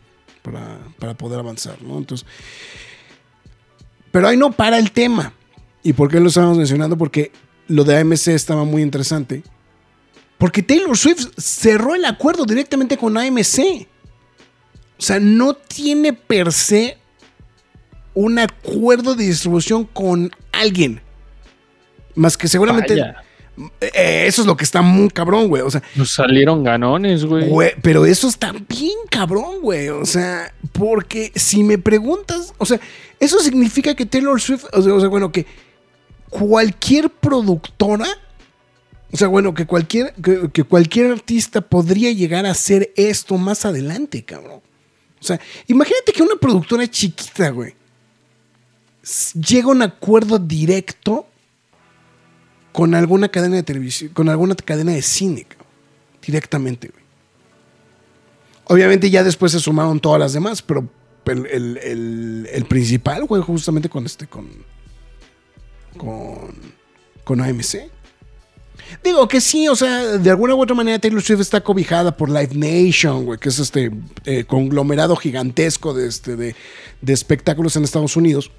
para, para poder avanzar, ¿no? Entonces. Pero ahí no para el tema. ¿Y por qué lo estamos mencionando? Porque lo de AMC estaba muy interesante. Porque Taylor Swift cerró el acuerdo directamente con AMC. O sea, no tiene per se un acuerdo de distribución con alguien. Más que seguramente. Eh, eso es lo que está muy cabrón, güey. O sea, nos salieron ganones, güey. güey, pero eso está bien cabrón, güey. O sea, porque si me preguntas, o sea, eso significa que Taylor Swift, o sea, o sea, bueno, que cualquier productora, o sea, bueno, que cualquier, que, que cualquier artista podría llegar a hacer esto más adelante, cabrón. O sea, imagínate que una productora chiquita, güey, llega a un acuerdo directo con alguna cadena de televisión, con alguna cadena de cine, directamente, güey. Obviamente ya después se sumaron todas las demás, pero el principal, güey, justamente con este, con, con, con AMC. Digo que sí, o sea, de alguna u otra manera Taylor Swift está cobijada por Live Nation, güey, que es este eh, conglomerado gigantesco de, este, de, de espectáculos en Estados Unidos.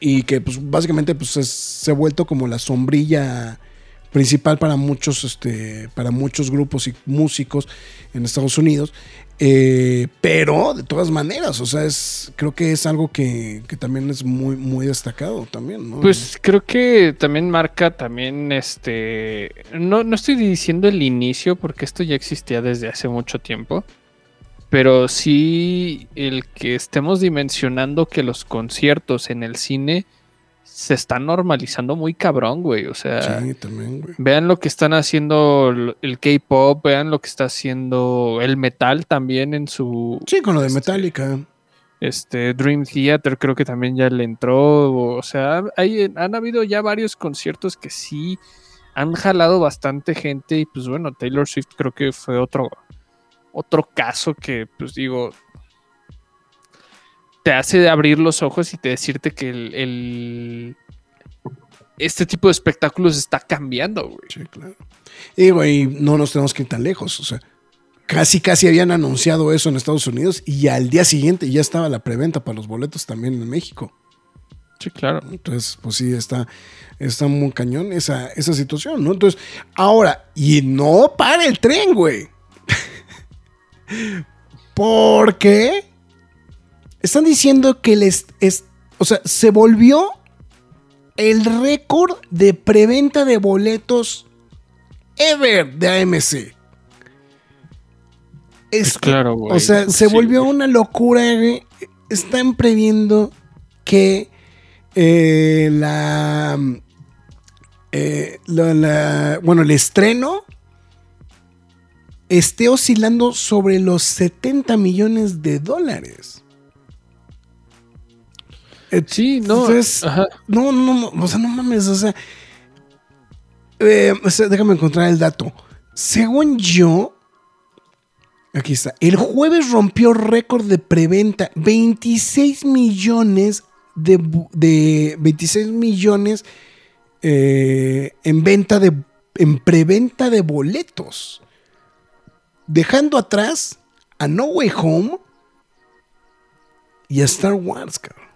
Y que pues básicamente pues, es- se ha vuelto como la sombrilla principal para muchos, este, para muchos grupos y músicos en Estados Unidos. Eh, pero de todas maneras, o sea, es, creo que es algo que, que también es muy, muy destacado también, ¿no? Pues creo que también marca también este. No, no estoy diciendo el inicio, porque esto ya existía desde hace mucho tiempo. Pero sí el que estemos dimensionando que los conciertos en el cine se están normalizando muy cabrón, güey. O sea, sí, también, güey. vean lo que están haciendo el- K-pop, vean lo que está haciendo el metal también en su Sí, con lo de Este, Metallica. este Dream Theater creo que también ya le entró. O sea, hay, han habido ya varios conciertos que sí han jalado bastante gente. Y pues bueno, Taylor Swift creo que fue otro, otro caso que, pues digo, te hace abrir los ojos y te decirte que el, el- este tipo de espectáculos está cambiando, güey. Sí, claro. Y digo, y no nos tenemos que ir tan lejos. O sea, casi, casi habían anunciado eso en Estados Unidos y al día siguiente ya estaba la preventa para los boletos también en México. Sí, claro. Entonces, pues sí, está, está muy cañón esa, esa situación, ¿no? Entonces, ahora, y no para el tren, güey. Porque están diciendo que les es, o sea, se volvió el récord de preventa de boletos ever de AMC. Es, Claro, güey. o sea, se Sí, volvió güey. una locura. Están previendo que eh, la, eh, la- la- Bueno, el estreno esté oscilando sobre los 70 millones de dólares. Eh, Sí, no. Entonces, no, no, no, o sea, no mames, o sea, eh, o sea, déjame encontrar el dato. Según yo, aquí está, el jueves rompió récord de preventa, 26 millones de, de 26 millones eh, en venta de, en preventa de boletos, dejando atrás a No Way Home y a Star Wars, cabrón.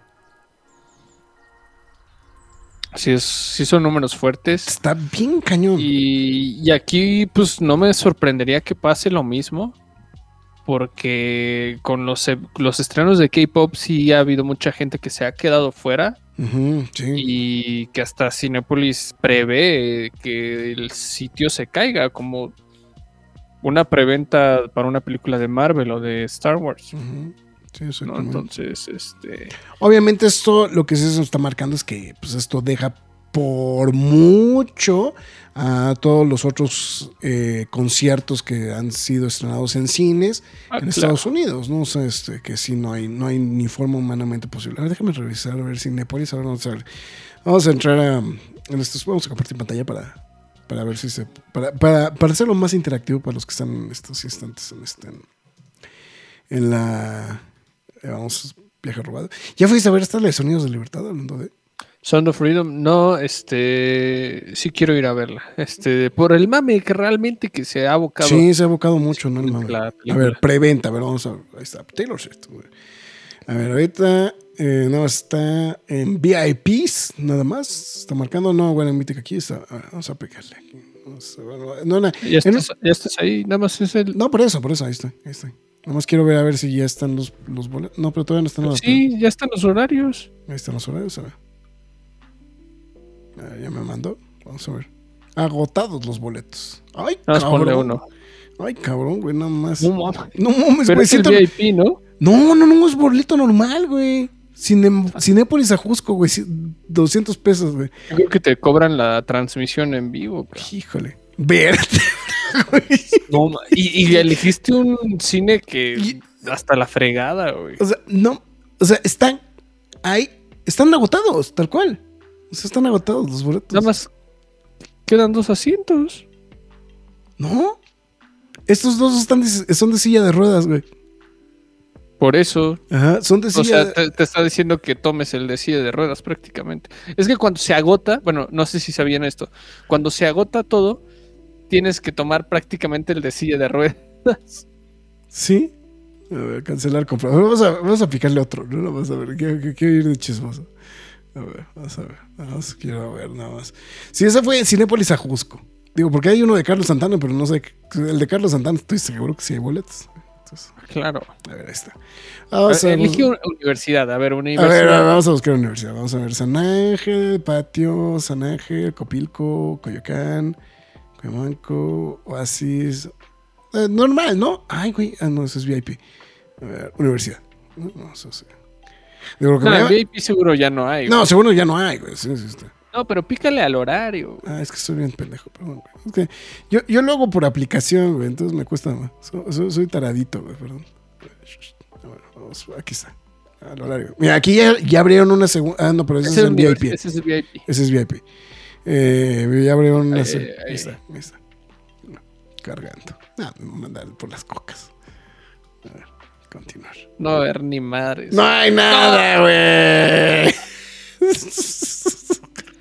Sí, es, sí son números fuertes. Está bien cañón. Y, y aquí, pues no me sorprendería que pase lo mismo. Porque con los, e- los estrenos de K-pop sí ha habido mucha gente que se ha quedado fuera. Sí. Y que hasta Cinepolis prevé que el sitio se caiga. Como una preventa para una película de Marvel o de Star Wars. Ujú, sí, ¿no? Entonces, este. Obviamente esto lo que sí se está marcando es que pues esto deja por mucho a todos los otros eh, conciertos que han sido estrenados en cines ah, en claro. Estados Unidos, ¿no? O sea, este, que sí no hay, no hay ni forma humanamente posible. A ver, déjame revisar, a ver si Nepolis, ahora vamos a ver. Vamos a entrar a, en estos, vamos a compartir pantalla para, para ver si se, para, para, para hacerlo más interactivo para los que están en estos instantes en este, en la, eh, vamos, viaje robado. ¿Ya fuiste a ver esta de Sonidos de Libertad hablando de? Sound of Freedom, no, este, sí quiero ir a verla, este, por el mame que realmente que se ha abocado. Sí, se ha abocado mucho, ¿no? El mame. La A ver, preventa, a ver, vamos a ver. Ahí está, Taylor Swift. güey. A ver, ahorita eh, nada más está en VIPs, nada más. Está marcando, no, bueno, mítica aquí está. A ver, vamos a aplicarle aquí. Vamos a no, no, Ya en- estás, ya estás ahí, nada más es el. no, por eso, por eso, ahí está, ahí está. Nada más quiero ver a ver si ya están los, los boletos. No, pero todavía no están los sí, ya están los horarios. Ahí están los horarios, a ver. Ah, ya me mandó. Vamos a ver. Agotados los boletos. Ay, cabrón. uno. Ay, cabrón, güey, nada más. No mames. No mames, Pero güey. es el siento- VIP, ¿no? No, no, no, es boleto normal, güey. Cine- Cinépolis a Jusco, güey. ci- 200 pesos, güey. Yo creo que te cobran la transmisión en vivo. cabrón. Híjole. Verte. No, y, y elegiste un cine que Y- hasta la fregada, güey. o sea, no. O sea, están ahí. Están agotados, tal cual. O sea, están agotados los boletos. Nada más quedan dos asientos. ¿No? Estos dos están son de silla de ruedas, güey. Por eso. Ajá, son de O sea, te, te está diciendo que tomes el de silla de ruedas prácticamente. Es que cuando se agota, bueno, no sé si sabían esto, cuando se agota todo, tienes que tomar prácticamente el de silla de ruedas. ¿Sí? A ver, cancelar compra. A Vamos a, vamos a picarle otro, ¿no? Vamos a ver, quiero, quiero- ir de chismoso. A ver, vamos a ver. Vamos, quiero ver nada más. Sí, ese fue Cinépolis Ajusco. Digo, porque hay uno de Carlos Santana, pero no sé. El de Carlos Santana estoy seguro que sí hay boletos. Entonces, Claro. a ver, ahí está. Vamos a, Elige una universidad. A ver, a universidad. ver, vamos a buscar universidad. Vamos a ver San Ángel, Patio, San Ángel, Copilco, Coyoacán, Cuyamanco, Oasis. Eh, normal, ¿no? Ay, güey. Ah, no, eso es VIP. A ver, universidad. No, no, eso sí. Digo, lo que No, me en llama- VIP seguro ya no hay. no, güey. seguro ya no hay, güey. Sí, sí, está. No, pero pícale al horario. güey. Ah, es que estoy bien pendejo, perdón. güey. Es que yo, yo lo hago por aplicación, güey, entonces me cuesta más. So- so- soy taradito, güey, perdón. Ver, vamos, aquí está. Al horario. Mira, aquí ya, ya abrieron una segunda. Ah, no, pero ese, Ese es el univers- VIP. Ese es VIP. Ese es VIP. Eh, ya abrieron una. Ahí, ahí. ahí está, ahí está. No, cargando. Ah, me voy a mandar por las cocas. A ver, continuar. No a haber ni madres. No hay nada, güey.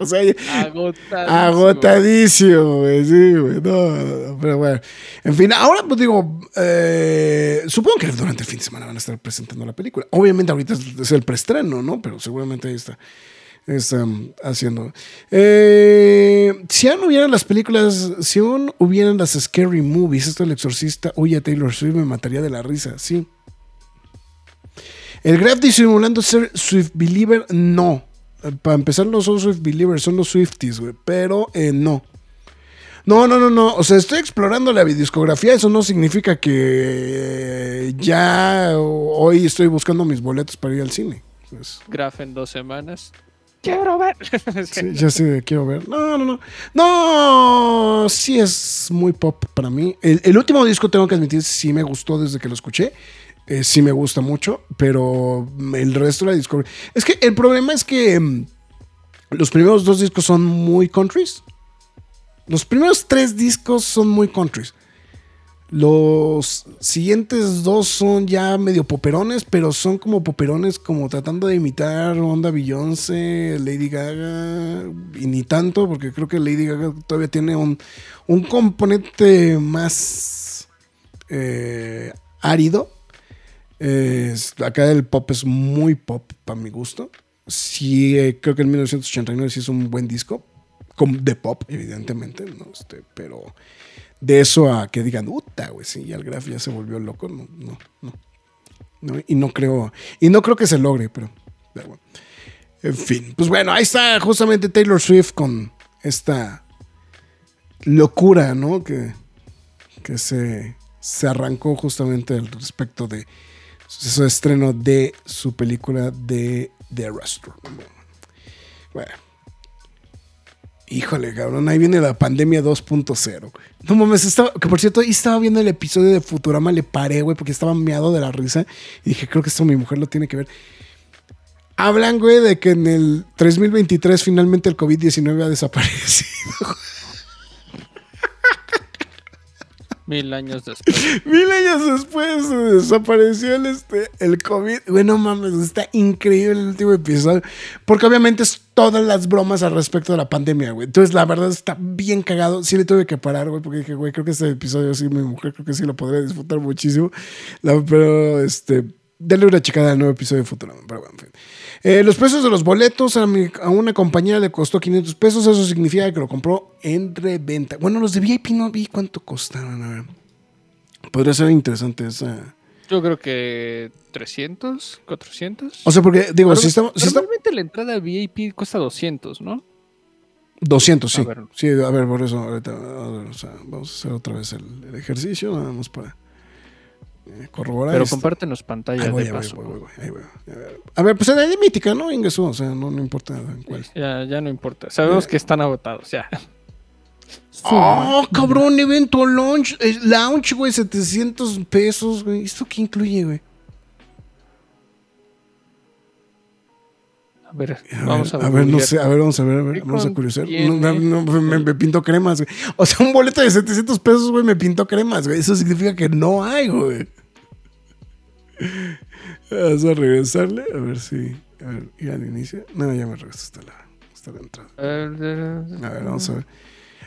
o sea, Agotadísimo. Agotadísimo, güey, sí, güey. No, no, no, pero bueno. En fin, ahora pues digo, eh, supongo que durante el fin de semana van a estar presentando la película. Obviamente ahorita es, el preestreno, ¿no? Pero seguramente ahí está. Están haciendo. Eh, si aún hubieran las películas, si aún hubieran las scary movies, esto el exorcista, oye, Taylor Swift me mataría de la risa, sí. El Graf disimulando ser Swift Believer, no. Para empezar, no son Swift Believers, son los Swifties, güey. Pero eh, no. No, no, no, no. O sea, estoy explorando la discografía. Eso no significa que eh, ya hoy estoy buscando mis boletos para ir al cine. Pues, Graf en dos semanas. Quiero ver. sí, ya sé, quiero ver. No, no, no. No, sí es muy pop para mí. El, el último disco, tengo que admitir, sí me gustó desde que lo escuché. Eh, sí me gusta mucho, pero el resto la discografía. Es que el problema es que mm, los primeros dos discos son muy countries. Los primeros tres discos son muy countries. Los siguientes dos son ya medio poperones, pero son como poperones como tratando de imitar onda Beyoncé, Lady Gaga, y ni tanto, porque creo que Lady Gaga todavía tiene un, un componente más eh, árido. Acá el pop es muy pop para mi gusto. Sí, eh, creo que en 1989 sí es un buen disco, de pop, evidentemente, ¿no? Este, pero de eso a que digan, puta, güey, sí, ya el Graf ya se volvió loco, no, no, no. No, Y no creo, y no creo que se logre, pero, pero bueno. En fin, pues bueno, ahí está justamente Taylor Swift con esta locura, ¿no? Que, que se, se arrancó justamente al respecto de su estreno de su película de The Restaurant. Bueno. Híjole, cabrón, ahí viene la pandemia 2.0. No mames, estaba, que por cierto, ahí estaba viendo el episodio de Futurama, le paré, güey, porque estaba meado de la risa. Y dije, creo que esto mi mujer lo tiene que ver. Hablan, güey, de que en el 3023 finalmente el COVID-19 ha desaparecido. Mil años después. Mil años después desapareció el, este, el COVID. Güey, no mames, está increíble el último episodio. Porque obviamente es todas las bromas al respecto de la pandemia, güey. Entonces, la verdad está bien cagado. Sí le tuve que parar, güey, porque dije, güey, creo que este episodio sí, mi mujer creo que sí lo podría disfrutar muchísimo. Pero, este, denle una checada al nuevo episodio de Futurama. Pero bueno, en fin. Eh, los precios de los boletos a, mi- a una compañera le costó 500 pesos. Eso significa que lo compró en reventa. Bueno, los de VIP no vi cuánto costaron. A ver. Podría ser interesante esa. Yo creo que 300, 400. O sea, porque digo, si estamos. Si Normalmente la entrada VIP cuesta 200, ¿no? 200, sí. A ver. Sí, a ver, por eso ahorita. a ver, o sea, vamos a hacer otra vez el, el ejercicio, nada más para corroborar. Pero esto. compártenos pantalla Ahí voy, de paso. voy, voy, voy, ahí voy. A ver, pues era de mítica, ¿no? Ingresó, o sea, no, no importa en cuál. Ya, ya no importa. Sabemos que están agotados, ya. ¡Oh, cabrón! Evento launch, eh, lounge, güey, 700 pesos, güey. ¿Esto qué incluye, güey? A ver, A vamos ver, a a ver, no sé, a ver, vamos a ver, a ver, ¿Qué vamos a curiosar. No, no, me, me pinto cremas, güey. O sea, un boleto de 700 pesos, güey, me pintó cremas, güey. Eso significa que no hay, güey. Vamos a regresarle, a ver si. A ver, ir al inicio. No, ya me regreso hasta la, hasta la entrada. A ver, A ver, vamos a ver.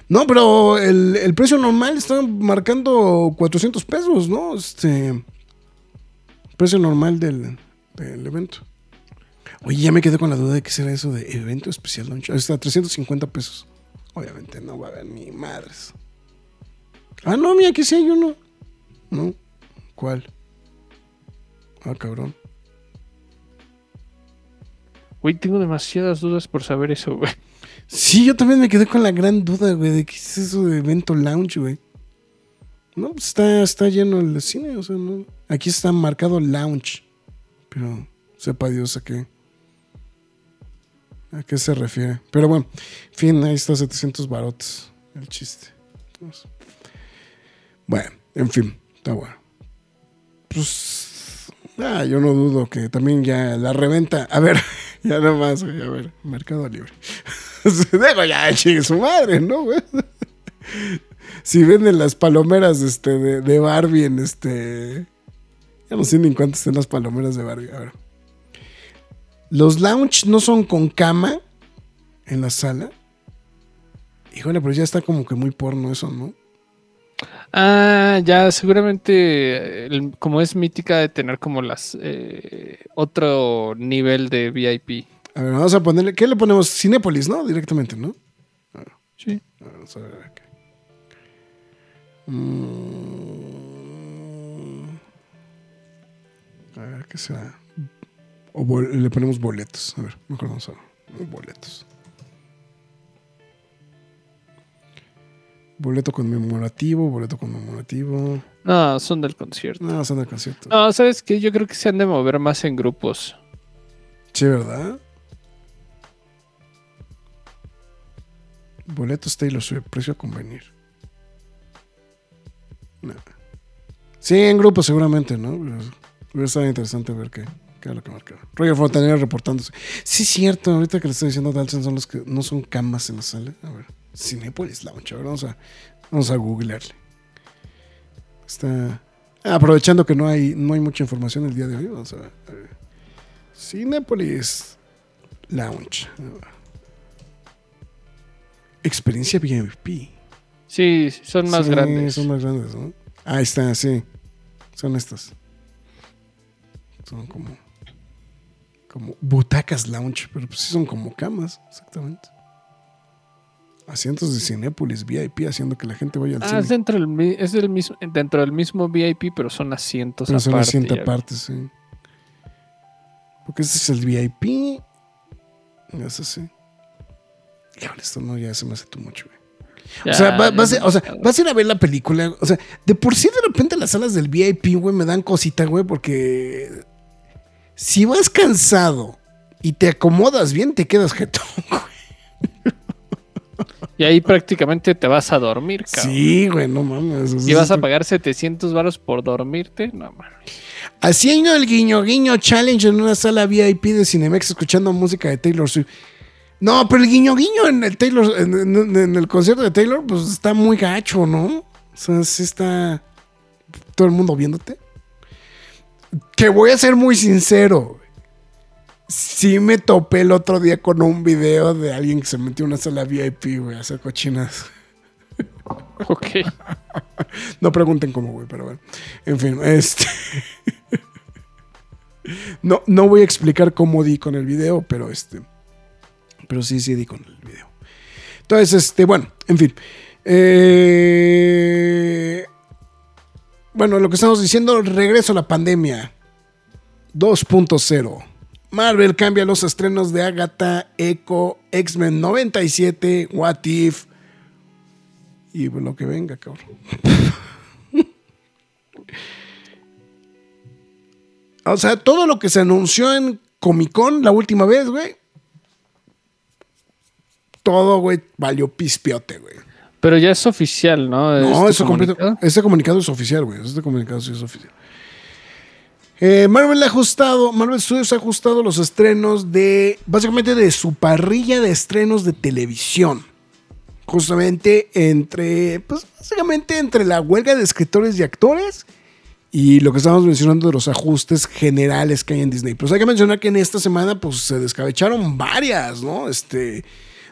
No, pero el, el precio normal está marcando 400 pesos, ¿no? Este. Precio normal del, del evento. Oye, ya me quedé con la duda de qué será eso de evento especial launch. Está 350 pesos. Obviamente no va a haber ni madres. Ah, no, mira, aquí sí hay uno. ¿No? ¿Cuál? Ah, cabrón. Güey, tengo demasiadas dudas por saber eso, güey. Sí, yo también me quedé con la gran duda, güey, de qué es eso de evento lounge, güey. No, pues está, está lleno el cine, o sea, no. Aquí está marcado lounge. Pero sepa Dios a qué. ¿A qué se refiere? Pero bueno, en fin, ahí está 700 barotes el chiste. Bueno, en fin, está bueno. Pues, ah, yo no dudo que también ya la reventa. A ver, ya nada más, güey, a ver, Mercado Libre. Digo, ya, chingue su madre, ¿no, güey? Si venden las palomeras este, de, Barbie en este. Ya no sé ni en cuánto están las palomeras de Barbie. A ver. Los lounge no son con cama en la sala. Híjole, pero ya está como que muy porno eso, ¿no? Ah, ya, seguramente, el- como es mítica de tener como las eh, otro nivel de VIP. A ver, vamos a ponerle. ¿Qué le ponemos? Cinépolis, ¿no? Directamente, ¿no? Sí. A ver, vamos a ver acá. Mm. A ver, ¿qué será? O le ponemos boletos. A ver, mejor vamos a. Boletos. Boleto conmemorativo, boleto conmemorativo. No, son del concierto. No, son de concierto. No, ¿sabes qué? Yo creo que se han de mover más en grupos. Sí, ¿verdad? Boletos Taylor Swift, precio a convenir. No. Sí, en grupo seguramente, ¿no? Hubiera estado interesante ver qué, qué era lo que marcaba. Roger Fontanera reportándose. Sí, es cierto, ahorita que le estoy diciendo Dalton son los que no son camas en la sala. A ver, Cinepolis Lounge, a ver, vamos a, vamos a googlearle. Está ah, aprovechando que no hay, no hay mucha información el día de hoy, vamos a ver. A ver. Cinepolis Lounge. Experiencia VIP. Sí, son más Sí, grandes. Son más grandes, ¿no? Ahí está, sí. Son estas. Son como. Como butacas lounge, pero pues sí son como camas, exactamente. Asientos de Cinépolis VIP haciendo que la gente vaya al Ah, es dentro del, mi- es del mismo, dentro del mismo VIP, pero son asientos Pero son aparte. asientos ya. aparte, sí. Porque este es el VIP. Eso sí. Híjole, esto no ya se me hace tú mucho, güey. Ya, o, sea, va- ya vas a, o sea, vas a ir a ver la película. O sea, de por sí de repente las salas del VIP, güey, me dan cosita, güey, porque si vas cansado y te acomodas bien, te quedas jetón, güey. Y ahí prácticamente te vas a dormir, cabrón. Sí, güey, no mames. Y vas a pagar 700 varos por dormirte, no mames. Haciendo el guiño guiño challenge en una sala VIP de Cinemex escuchando música de Taylor Swift. No, pero el guiño guiño en el Taylor, en, en- en el concierto de Taylor, pues está muy gacho, ¿no? O sea, sí está todo el mundo viéndote. Que voy a ser muy sincero. Sí me topé el otro día con un video de alguien que se metió una sala VIP, güey, a hacer cochinas. Ok. No pregunten cómo, güey, pero bueno. En fin, este. no, no voy a explicar cómo di con el video, pero este. Pero sí, sí di con el video. Entonces, este, bueno, en fin. Eh, bueno, lo que estamos diciendo, regreso a la pandemia 2.0. Marvel cambia los estrenos de Agatha, Echo, X-Men 97, What If. Y pues, lo que venga, cabrón. o sea, todo lo que se anunció en Comic Con la última vez, güey. Todo, güey, valió pispiote, güey. Pero ya es oficial, ¿no? No, Este eso completo- comunicado. este comunicado es oficial, güey. Este comunicado sí es oficial. Eh, Marvel ha ajustado, Marvel Studios ha ajustado los estrenos de, básicamente de su parrilla de estrenos de televisión. Justamente entre, pues básicamente entre la huelga de escritores y actores y lo que estamos mencionando de los ajustes generales que hay en Disney. Pues hay que mencionar que en esta semana pues se descabecharon varias, ¿no? Este,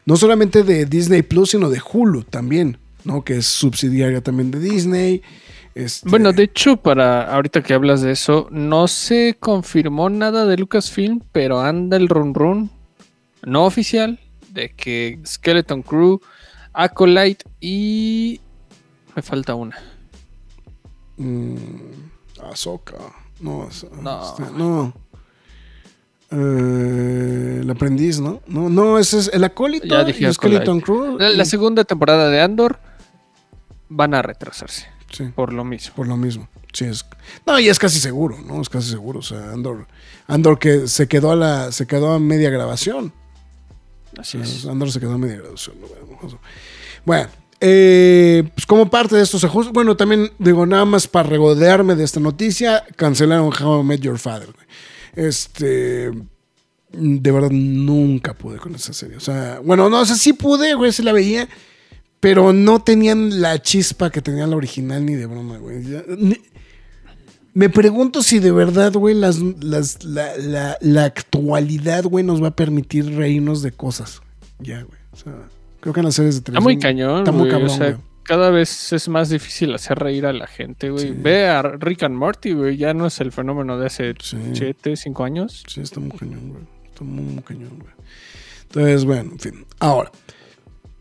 no solamente de Disney Plus, sino de Hulu también, ¿no? Que es subsidiaria también de Disney. Este, Bueno, de hecho, para ahorita que hablas de eso, no se confirmó nada de Lucasfilm, pero anda el run run no oficial de que Skeleton Crew, Acolyte y me falta una. mm, Ahsoka. No, No. este, no. Eh, el aprendiz, ¿no? No, no, ese es el acólito Ya dije y Skeleton. Crew. La, segunda temporada de Andor van a retrasarse sí. por lo mismo. Por lo mismo. Sí, es. No, y es casi seguro, ¿no? Es casi seguro. O sea, Andor. Andor que se quedó a la. se quedó a media grabación. Así O es. Andor se quedó a media grabación. ¿no? Bueno, Bueno, eh, pues como parte de estos ajustes. Bueno, también digo, nada más para regodearme de esta noticia, cancelaron How I Met Your Father. güey. Este. De verdad, nunca pude con esa serie. O sea, bueno, no, o sea, sí pude, güey, sí la veía. Pero no tenían la chispa que tenía la original ni de broma, güey. Me pregunto si de verdad, güey, las, las- la, la- la actualidad, güey, nos va a permitir reírnos de cosas. Ya, güey. O sea, creo que en las series de Está televisión. muy cañón, Está muy güey, cabrón, o sea, güey. Cada vez es más difícil hacer reír a la gente, güey. Sí. Ve a Rick and Morty, güey, ya no es el fenómeno de hace Sí. 7, 5 años. Sí, está muy cañón, güey. Está muy, muy cañón, güey. Entonces, bueno, en fin. Ahora,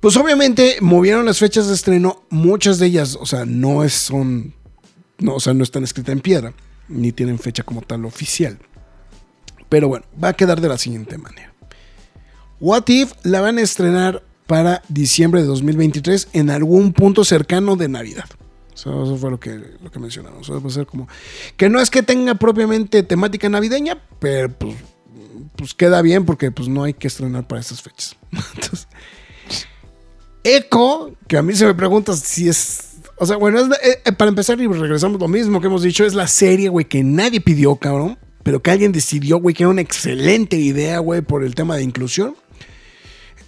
pues obviamente movieron las fechas de estreno. Muchas de ellas, o sea, no es, son. No, o sea, no están escritas en piedra. Ni tienen fecha como tal oficial. Pero bueno, va a quedar de la siguiente manera. What If la van a estrenar para diciembre de 2023 en algún punto cercano de Navidad. Eso, fue lo que, lo que mencionamos. A ser como. Que no es que tenga propiamente temática navideña, pero pues, pues queda bien porque pues no hay que estrenar para esas fechas. Entonces, Echo, que a mí se me pregunta si es. O sea, bueno, es eh, eh, para empezar y regresamos lo mismo que hemos dicho, es la serie, güey, que nadie pidió, cabrón, pero que alguien decidió, güey, que era una excelente idea, güey, por el tema de inclusión.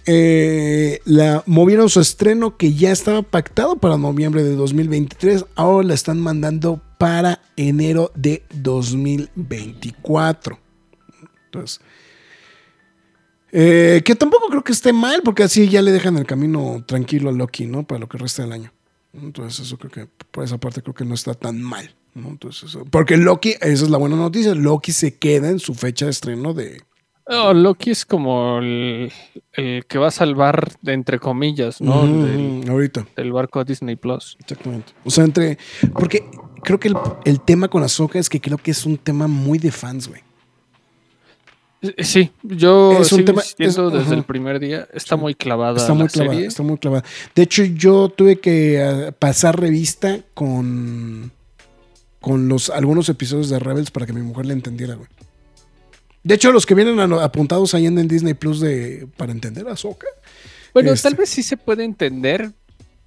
Eh, la movieron su estreno que ya estaba pactado para noviembre de 2023. Ahora la están mandando para enero de 2024. Entonces, eh, que tampoco creo que esté mal, porque así ya le dejan el camino tranquilo a Loki, ¿no? Para lo que resta del año. Entonces, eso creo que por esa parte creo que no está tan mal. ¿no? Entonces, porque Loki, esa es la buena noticia, Loki se queda en su fecha de estreno de, Oh, Loki es como el, el que va a salvar, de entre comillas, ¿no? Del, ahorita. del barco Disney Plus. Exactamente. O sea, entre. Porque creo que el, el tema con Ahsoka es que creo que es un tema muy de fans, güey. Sí, yo Es un tema- es- desde ajá. el primer día. Está muy clavada Está muy la clavada, serie. está muy clavada. De hecho, yo tuve que eh, pasar revista con. con los algunos episodios de Rebels para que mi mujer le entendiera, güey. De hecho, los que vienen apuntados ahí en el Disney Plus de. para entender a Ahsoka. Bueno, Este- tal vez sí se puede entender,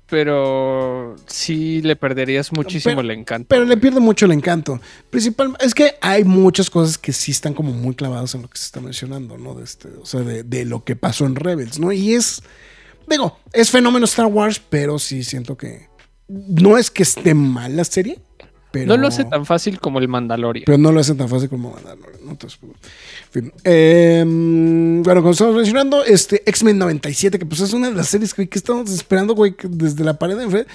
pero sí le perderías muchísimo Pero- el encanto. Pero le pierde mucho el encanto. Principalmente, es que hay muchas cosas que sí están como muy clavadas en lo que se está mencionando, ¿no? De este, o sea, de, de lo que pasó en Rebels, ¿no? Y es, digo, es fenómeno Star Wars, pero sí siento que no es que esté mal la serie, pero no lo hace tan fácil como el Mandalorian. pero no lo hacen tan fácil como mandarlo, ¿no? Entonces, en fin. Eh, bueno, como estamos mencionando, este X-Men 97, que pues es una de las series güey, que estamos esperando, güey, desde la pared de enfrente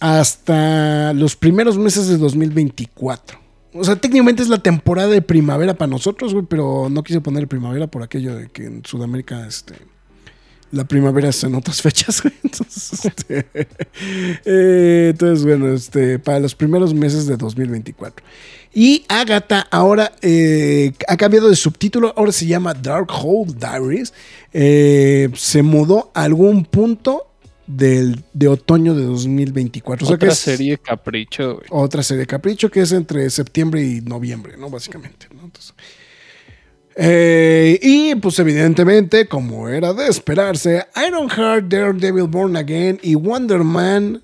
hasta los primeros meses de 2024. O sea, técnicamente es la temporada de primavera para nosotros, güey, pero no quise poner primavera por aquello de que en Sudamérica, este, la primavera es en otras fechas, güey. Entonces, este, eh, entonces, bueno, este, para los primeros meses de 2024. Y Agatha ahora eh, ha cambiado de subtítulo, ahora se llama Dark Hole Diaries. Eh, se mudó a algún punto del, de otoño de 2024. O sea que Otra es serie capricho, güey. otra serie Capricho que es entre septiembre y noviembre, ¿no? Básicamente, ¿no? Entonces, eh, y pues evidentemente, como era de esperarse, Ironheart, Daredevil Born Again y Wonder Man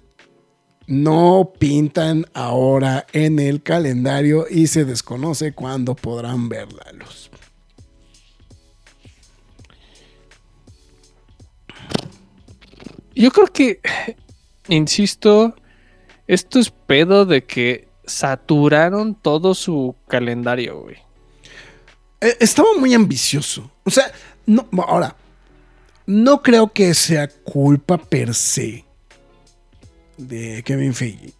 no pintan ahora en el calendario y se desconoce cuándo podrán ver la luz. Yo creo que, insisto, esto es pedo de que saturaron todo su calendario, güey. Eh, Estaba muy ambicioso. O sea, no, ahora, no creo que sea culpa per se de Kevin Feige.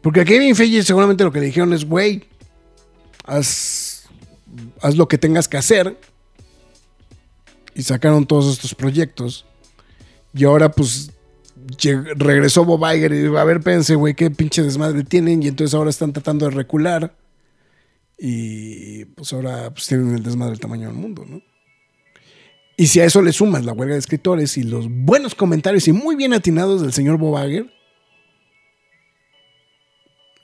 Porque a Kevin Feige seguramente lo que le dijeron es, güey, haz, haz lo que tengas que hacer. Y sacaron todos estos proyectos. Y ahora pues regresó Bob Iger y dijo, a ver, pense, güey, qué pinche desmadre tienen. Y entonces ahora están tratando de recular. Y pues ahora pues, tienen el desmadre del tamaño del mundo, ¿no? Y si a eso le sumas la huelga de escritores y los buenos comentarios y muy bien atinados del señor Bob Iger,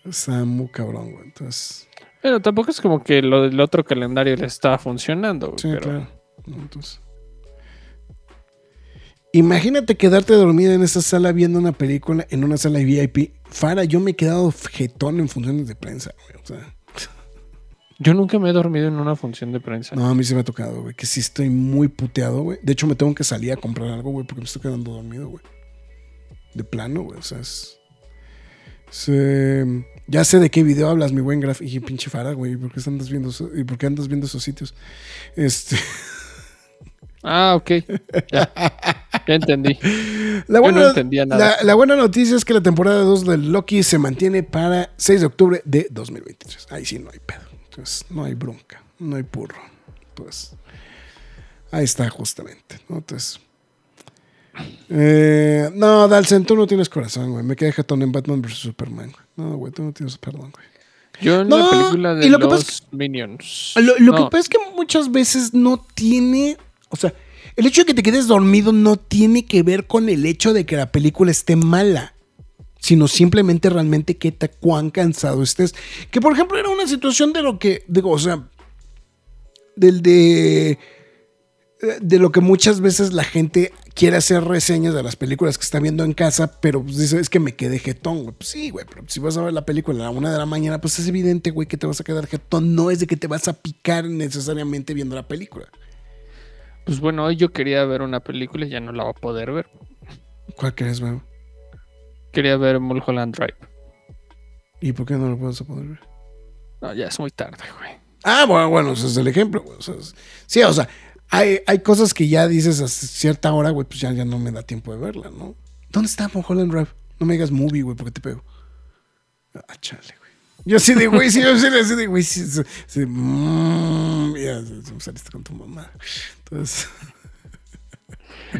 está muy cabrón, güey. Entonces, Pero tampoco es como que lo del otro calendario le estaba funcionando, güey. sí, pero- claro. Entonces, imagínate quedarte dormida en esa sala viendo una película en una sala VIP. Fara, yo me he quedado jetón en funciones de prensa, güey. O sea, Yo nunca me he dormido en una función de prensa. no, a mí sí me ha tocado, güey. Que sí estoy muy puteado, güey. De hecho, me tengo que salir a comprar algo, güey, porque me estoy quedando dormido, güey. De plano, güey. O sea, es. es, eh, ya sé de qué video hablas, mi buen graf. Y pinche Fara, güey. ¿Por qué andas viendo eso- ¿Y por qué andas viendo esos sitios? Este. Ah, ok. Ya, ya entendí. La Yo buena, no entendía nada. La, la buena noticia es que la temporada 2 del Loki se mantiene para 6 de octubre de 2023. Ahí sí no hay pedo. Entonces, no hay bronca, no hay purro. Pues ahí está justamente. ¿no? Entonces, eh, no, Dalsen, tú no tienes corazón, güey. Me quedé jetón en Batman vs Superman. güey. No, güey, tú no tienes perdón, güey. Yo en No, la película de lo que los pasa Minions. Lo, lo No, que pasa es que muchas veces no tiene, o sea, el hecho de que te quedes dormido no tiene que ver con el hecho de que la película esté mala, sino simplemente realmente te, cuán cansado estés. Que por ejemplo era una situación de lo que, digo, o sea, del de de lo que muchas veces la gente quiere hacer reseñas de las películas que está viendo en casa, pero pues dice, es que me quedé jetón, güey. Pues sí, güey, pero si vas a ver la película a la una de la mañana, pues es evidente, güey, que te vas a quedar jetón. No es de que te vas a picar necesariamente viendo la película. Pues bueno, hoy yo quería ver una película y ya no la voy a poder ver. ¿Cuál crees, güey? Quería ver Mulholland Drive. ¿Y por qué no lo puedes poder ver? No, ya es muy tarde, güey. Ah, bueno, bueno, ese es el ejemplo, güey. O sea, es- sí, o sea, hay, hay cosas que ya dices a cierta hora, güey, pues ya, ya no me da tiempo de verla, ¿no? ¿Dónde está Mulholland Drive? No me digas movie, güey, porque te pego. Ah, chale, güey. Yo sí de, güey, sí, yo sí de, sí de, güey, sí, sí, sí, mm, ya, saliste con tu mamá. Entonces,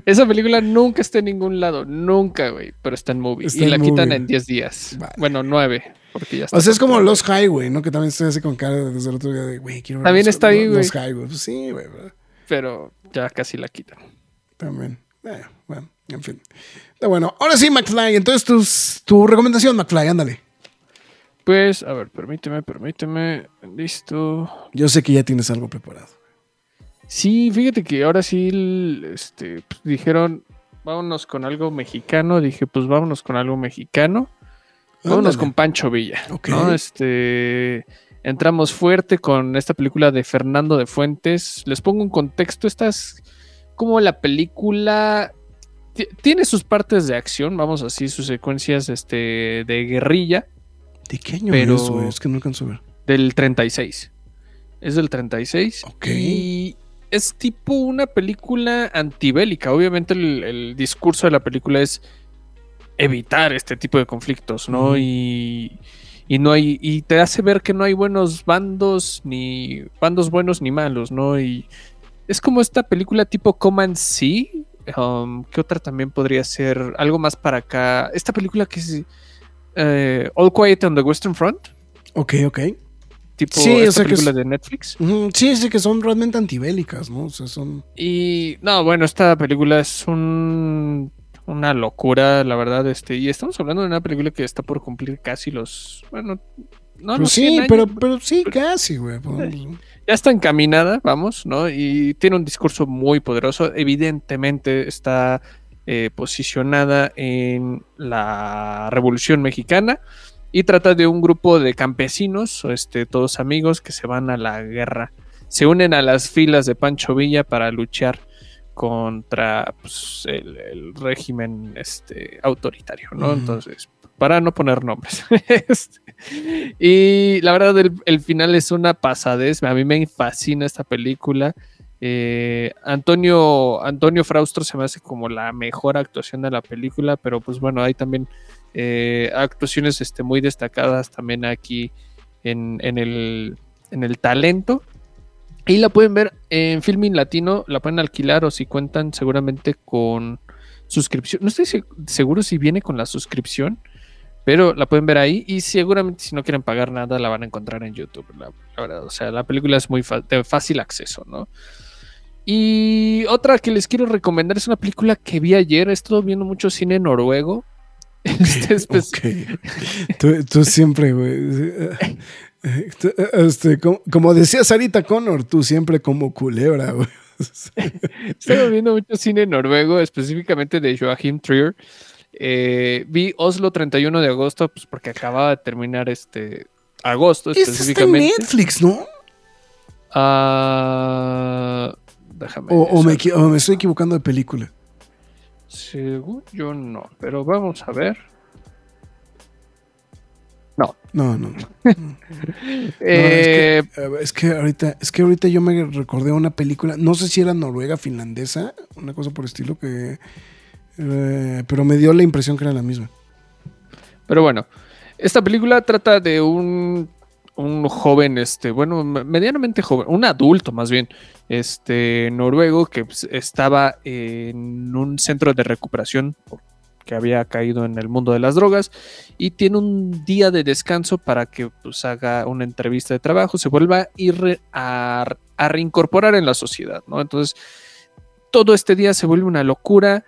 Esa película nunca está en ningún lado. Nunca, güey. Pero está en movie. Está y en la quitan en 10 días. Vale. Bueno, 9. Porque ya está. o sea, es como. Los Highway, ¿no? Que también estoy así con cara desde el otro día de, güey, quiero ver También Los- está ahí, Los güey. Highway. Pues sí, güey, ¿verdad? Pero ya casi la quitan. También. Eh, bueno, en fin. Está bueno. Ahora sí, McFly. Entonces, tu, tu recomendación, McFly, ándale. Pues, a ver, permíteme, permíteme. Listo. Yo sé que ya tienes algo preparado. Sí, fíjate que ahora sí este, pues, dijeron, vámonos con algo mexicano. Dije, pues vámonos con algo mexicano. Vámonos Ándale. con Pancho Villa. Ok. ¿no? Este, entramos fuerte con esta película de Fernando de Fuentes. Les pongo un contexto. Esta es como la película. ti- Tiene sus partes de acción, vamos así, sus secuencias este, de guerrilla ¿De qué año Pero- es? Es que no alcanzo a ver. del 36. Es del 36. Ok. Y es tipo una película antibélica. Obviamente el, el discurso de la película es evitar este tipo de conflictos, ¿no? Y, y no hay. Y te hace ver que no hay buenos bandos, ni bandos buenos ni malos, ¿no? Y es como esta película tipo Command C. Um, ¿Qué otra también podría ser? Algo más para acá. Esta película que es eh, All Quiet on the Western Front. Ok, ok. Tipo Sí, o esta sea que película es- de Netflix. Sí, sí, que son realmente antibélicas, ¿no? O sea, son. Y no, bueno, esta película es un, una locura, la verdad. Este, y estamos hablando de una película que está por cumplir casi los. Bueno, no, Pues los sí, 100 pero, años, pero sí, casi, güey. Podemos- Ya está encaminada, vamos, ¿no? Y tiene un discurso muy poderoso. Evidentemente está eh, posicionada en la Revolución Mexicana y trata de un grupo de campesinos, este, todos amigos, que se van a la guerra. Se unen a las filas de Pancho Villa para luchar contra pues, el, el régimen este, autoritario, ¿no? Entonces, para no poner nombres. Este, y la verdad, el, el final es una pasadez. A mí me fascina esta película. Eh, Antonio, Antonio Fraustro se me hace como la mejor actuación de la película, pero pues bueno, hay también eh, actuaciones este, muy destacadas también aquí en, el, en el talento. Y la pueden ver en Filming Latino, la pueden alquilar o si cuentan seguramente con suscripción. No estoy se- seguro si viene con la suscripción, pero la pueden ver ahí y seguramente si no quieren pagar nada la van a encontrar en YouTube, la, la verdad. O sea, la película es muy de fácil acceso, ¿no? Y otra que les quiero recomendar es una película que vi ayer. He estado viendo mucho cine noruego. Este, Ok. Tú, tú siempre, güey. Tú, Este, como, como decía Sarita Connor, tú siempre como culebra, güey. Estaba viendo mucho cine noruego, específicamente de Joachim Trier. Eh, vi Oslo 31 de agosto, pues porque acababa de terminar este agosto Este está en específicamente. Netflix, ¿no? Ah, déjame. O, o me, ver. equi- o me estoy equivocando de película. Según yo no, pero vamos a ver. No, no, no. Eh, ver, Es que ahorita, es que ahorita yo me recordé una película, no sé si era noruega, finlandesa, una cosa por estilo que. eh, pero me dio la impresión que era la misma. Pero bueno, esta película trata de un, un joven, este, bueno, me- medianamente joven, un adulto más bien, este, noruego que pues, estaba en un centro de recuperación que había caído en el mundo de las drogas y tiene un día de descanso para que pues, haga una entrevista de trabajo, se vuelva a, ir a, a reincorporar en la sociedad, ¿no? Entonces, todo este día se vuelve una locura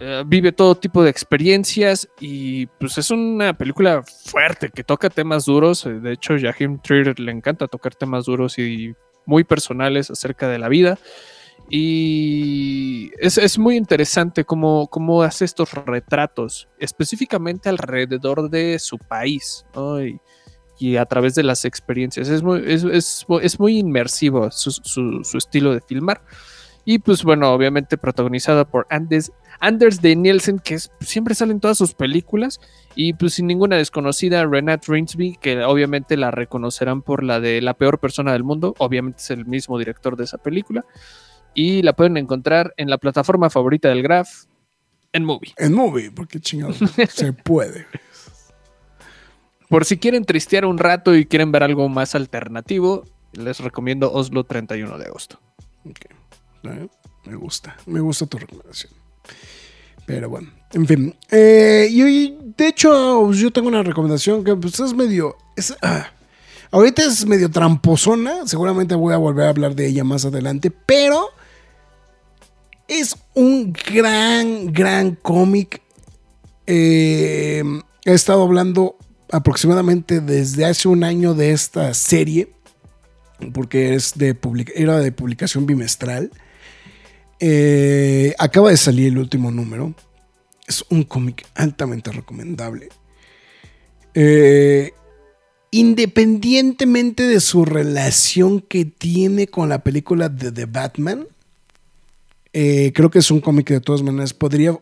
eh, vive todo tipo de experiencias y pues es una película fuerte que toca temas duros. eh, De hecho, Jahim Trier le encanta tocar temas duros y muy personales acerca de la vida. Y es, es muy interesante cómo, cómo hace estos retratos, específicamente alrededor de su país, ¿no? Y, y a través de las experiencias. Es muy, es, es- es muy inmersivo su, su- su estilo de filmar. Y pues bueno, obviamente protagonizada por Anders, Anders de Nielsen, que es- siempre sale en todas sus películas. Y pues sin ninguna desconocida, Renate Rinsby, que obviamente la reconocerán por la de La peor persona del mundo. Obviamente es el mismo director de esa película. Y la pueden encontrar en la plataforma favorita del Graph, en Movie. En movie, porque chingados se puede. Por si quieren tristear un rato y quieren ver algo más alternativo, les recomiendo Oslo 31 de agosto. Me gusta, me gusta tu recomendación. Pero bueno, en fin. Eh, y, de hecho, yo tengo una recomendación que pues, es medio. ah, ahorita es medio tramposona. Seguramente voy a volver a hablar de ella más adelante. Pero es un gran, gran cómic. Eh, he estado hablando aproximadamente desde hace un año de esta serie. Porque es de era de publicación bimestral. Eh, acaba de salir el último número. Es un cómic altamente recomendable. Eh, independientemente de su relación que tiene con la película de The Batman, eh, creo que es un cómic de todas maneras podría...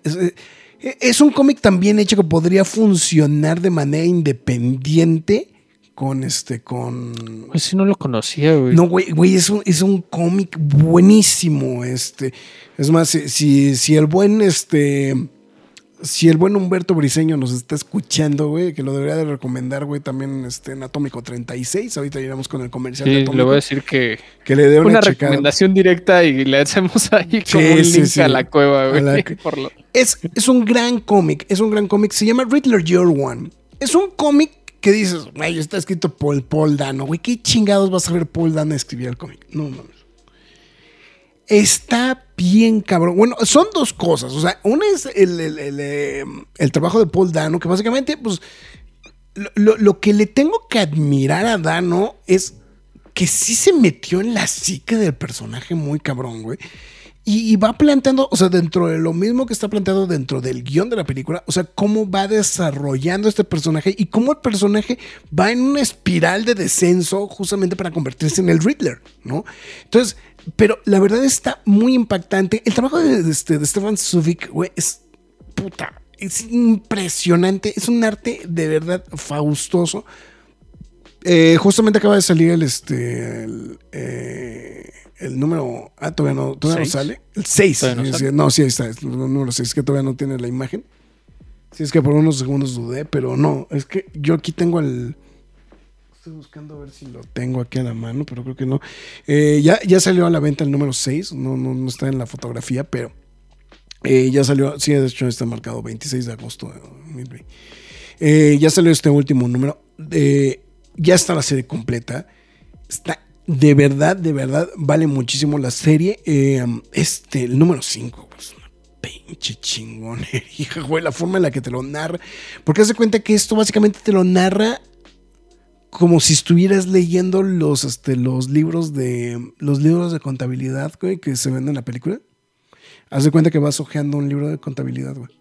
Es un cómic también hecho que podría funcionar de manera independiente con este, con... Pues si no lo conocía, güey. No, güey, güey, es un, es un cómic buenísimo. Este. Es más, si, si, si el buen, este. Si el buen Humberto Briseño nos está escuchando, güey, que lo debería de recomendar, güey, también este, en Atómico 36. Ahorita llegamos con el comercial de Atómico. le voy a decir que que le dé una, una recomendación directa y le hacemos ahí Sí, como un sí, link sí. a la cueva, güey. la- por lo- Es, es un gran cómic, es un gran cómic. Se llama Riddler Year One. Es un cómic que dices, güey, está escrito por Paul Dano. Güey, ¿qué chingados vas a ver Paul Dano escribir el cómic? No mames. Está bien cabrón. Bueno, son dos cosas. O sea, una es el, el- eh, el trabajo de Paul Dano, que básicamente, pues, lo, lo- lo que le tengo que admirar a Dano es que sí se metió en la psique del personaje muy cabrón, güey. Y, va planteando, o sea, dentro de lo mismo que está planteado dentro del guion de la película, o sea, cómo va desarrollando este personaje y cómo el personaje va en una espiral de descenso justamente para convertirse en el Riddler, ¿no? Entonces, pero la verdad está muy impactante. El trabajo de, este, de Stefan Sufik, güey, es puta, es impresionante, es un arte de verdad faustoso. Eh, justamente acaba de salir el este eh, el número ah todavía no todavía no sale el 6 ¿Todavía no sí, sale? no sí ahí está es el número 6 que todavía no tiene la imagen sí es que por unos segundos dudé pero no es que yo aquí tengo el estoy buscando a ver si lo tengo aquí a la mano pero creo que no Eh, ya, ya salió a la venta el número 6 no, no, no está en la fotografía pero eh, ya salió, sí, de hecho está marcado 26 de agosto de 2020. Eh, ya salió este último número. Eh, ya está la serie completa. Está de verdad, de verdad, vale muchísimo la serie. Eh, este, el número 5, es una pinche chingonería, güey. La forma en la que te lo narra. Porque haz de cuenta que esto básicamente te lo narra como si estuvieras leyendo los, este, los libros de los libros de contabilidad, güey, que se ven en la película. Haz de cuenta que vas hojeando un libro de contabilidad, güey.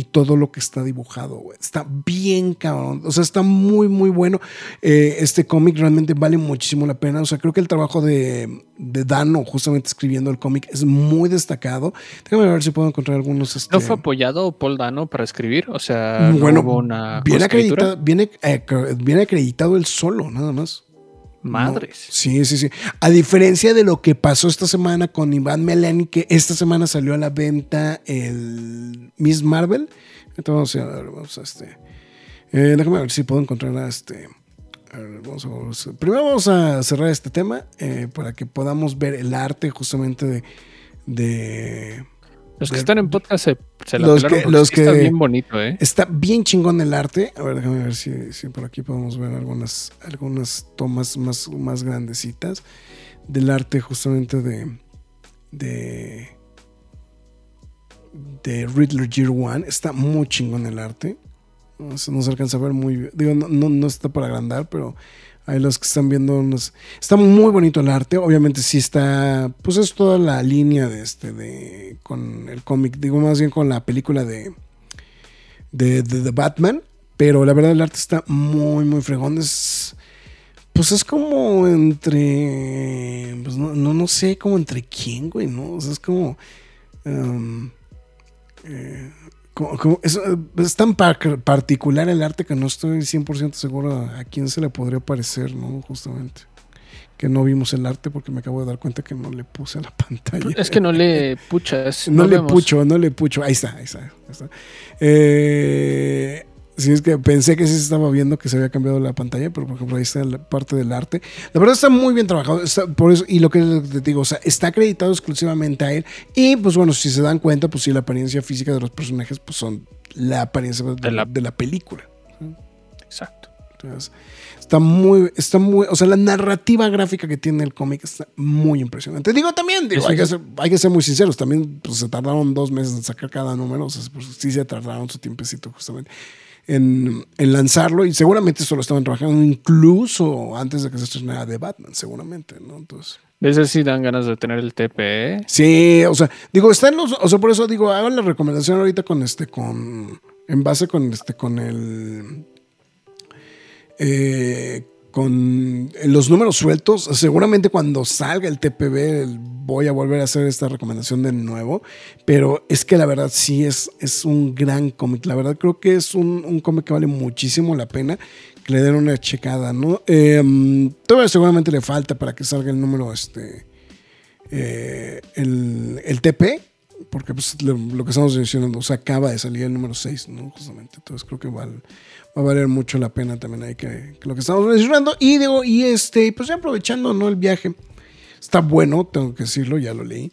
Y todo lo que está dibujado, güey. Está bien cabrón. O sea, está muy, muy bueno. Eh, este cómic realmente vale muchísimo la pena. O sea, creo que el trabajo de, de Dano, justamente escribiendo el cómic, es muy destacado. Déjame ver si puedo encontrar algunos. Este, ¿No fue apoyado Paul Dano para escribir? O sea, ¿no bueno, hubo una viene, coescritura? acreditado, viene, eh, viene acreditado él solo, nada más. Madres. No, sí, sí, sí. A diferencia de lo que pasó esta semana con Iván Melani, que esta semana salió a la venta el Miss Marvel. Entonces, a ver, vamos a este. eh, déjame ver si puedo encontrar a este. a ver, vamos a- vamos a- primero vamos a cerrar este tema eh, para que podamos ver el arte justamente de. de Los que están en podcast se, se la Los pelaron que- los sí está bien bonito, ¿eh? Está bien chingón el arte. A ver, déjame ver si, si por aquí podemos ver algunas, algunas tomas más, más grandecitas del arte justamente de, de, de Riddler Year One. Está muy chingón el arte. No se, no se alcanza a ver muy bien. Digo, no, no, no está para agrandar, pero ahí los que están viendo unos- Está muy bonito el arte. Obviamente sí está... Pues es toda la línea de este, de... Con el cómic. Digo, más bien con la película de de, de The Batman, pero la verdad el arte está muy, muy fregón. Es, pues es como entre, pues no, no, no sé, como entre quién, güey, ¿no? O sea, es como... um, eh, como- como- es, es tan par- particular el arte que no estoy 100% seguro a, a quién se le podría parecer, ¿no? Justamente. Que no vimos el arte porque me acabo de dar cuenta que no le puse a la pantalla. Es que no le puchas. No, le vemos. pucho, no le pucho. Ahí está, ahí está. ahí está. Eh, sí, es que pensé que sí se estaba viendo que se había cambiado la pantalla, pero por ejemplo ahí está la parte del arte. La verdad está muy bien trabajado. está- por eso, y lo que te digo, o sea, está acreditado exclusivamente a él. Y pues bueno, si se dan cuenta, pues sí, la apariencia física de los personajes, pues son la apariencia de, De la- de la película. Exacto. Entonces, está muy, está muy, o sea, la narrativa gráfica que tiene el cómic está muy impresionante. Digo también, digo, Eso hay, que es- ser, hay que ser muy sinceros, también pues, se tardaron dos meses en sacar cada número, o sea, pues, sí se tardaron su tiempecito justamente en, en lanzarlo y seguramente eso lo estaban trabajando incluso antes de que se estrenara de Batman, seguramente, ¿no? Entonces... Ese sí dan ganas de tener el TP, ¿eh? Sí, o sea, digo, está en los, o sea, por eso digo, hagan la recomendación ahorita con este, con, en base con este, con el, eh, con los números sueltos, seguramente cuando salga el TPB el- voy a volver a hacer esta recomendación de nuevo, pero es que la verdad sí es, es un gran cómic, la verdad creo que es un, un cómic que vale muchísimo la pena que le den una checada, ¿no? Eh, todavía seguramente le falta para que salga el número, este, eh, el, el TP, porque pues, lo, que estamos mencionando, o sea, acaba de salir el número 6, ¿no? Justamente. Entonces creo que val- va a valer mucho la pena también ahí que, que lo que estamos mencionando. Y digo, y este, pues ya aprovechando, ¿no? El viaje. Está bueno, tengo que decirlo, ya lo leí.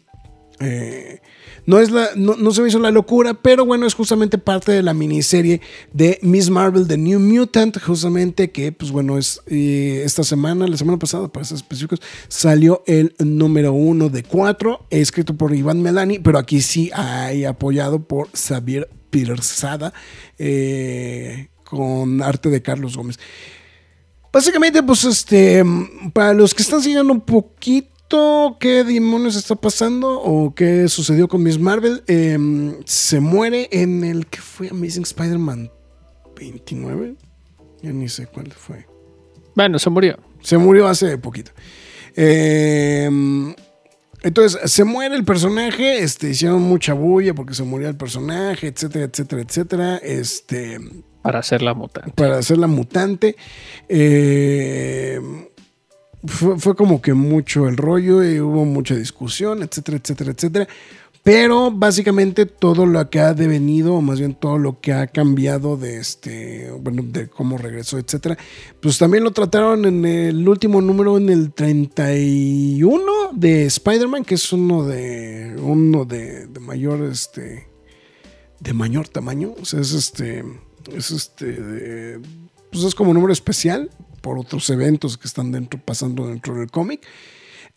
Eh, no, es la, no, no se me hizo la locura, pero bueno, es justamente parte de la miniserie de Miss Marvel, The New Mutant, justamente que, pues bueno, es esta semana, la semana pasada, para ser específicos, salió el número uno de cuatro, escrito por Iván Melani, pero aquí sí hay apoyado por Xavier Pirzada, eh, con arte de Carlos Gómez. Básicamente, pues este, para los que están siguiendo un poquito qué demonios está pasando o qué sucedió con Miss Marvel. Em, se muere en el que fue Amazing Spider-Man 29. Ya ni sé cuál fue. Bueno, se murió. Se murió hace poquito. Em, entonces, se muere el personaje, este, hicieron mucha bulla porque se murió el personaje, etcétera, etcétera, etcétera. Este, Para hacer la mutante. para hacer la mutante. Eh, fue, como que mucho el rollo y hubo mucha discusión, etcétera, etcétera, etcétera. Pero básicamente todo lo que ha devenido, o más bien todo lo que ha cambiado de este, bueno, de cómo regresó, etcétera, pues también lo trataron en el último número, en el 31 de Spider-Man, que es uno de, uno de, de mayor, este, de mayor tamaño. O sea, es este, es este, pues es como número especial por otros eventos que están dentro, pasando dentro del cómic.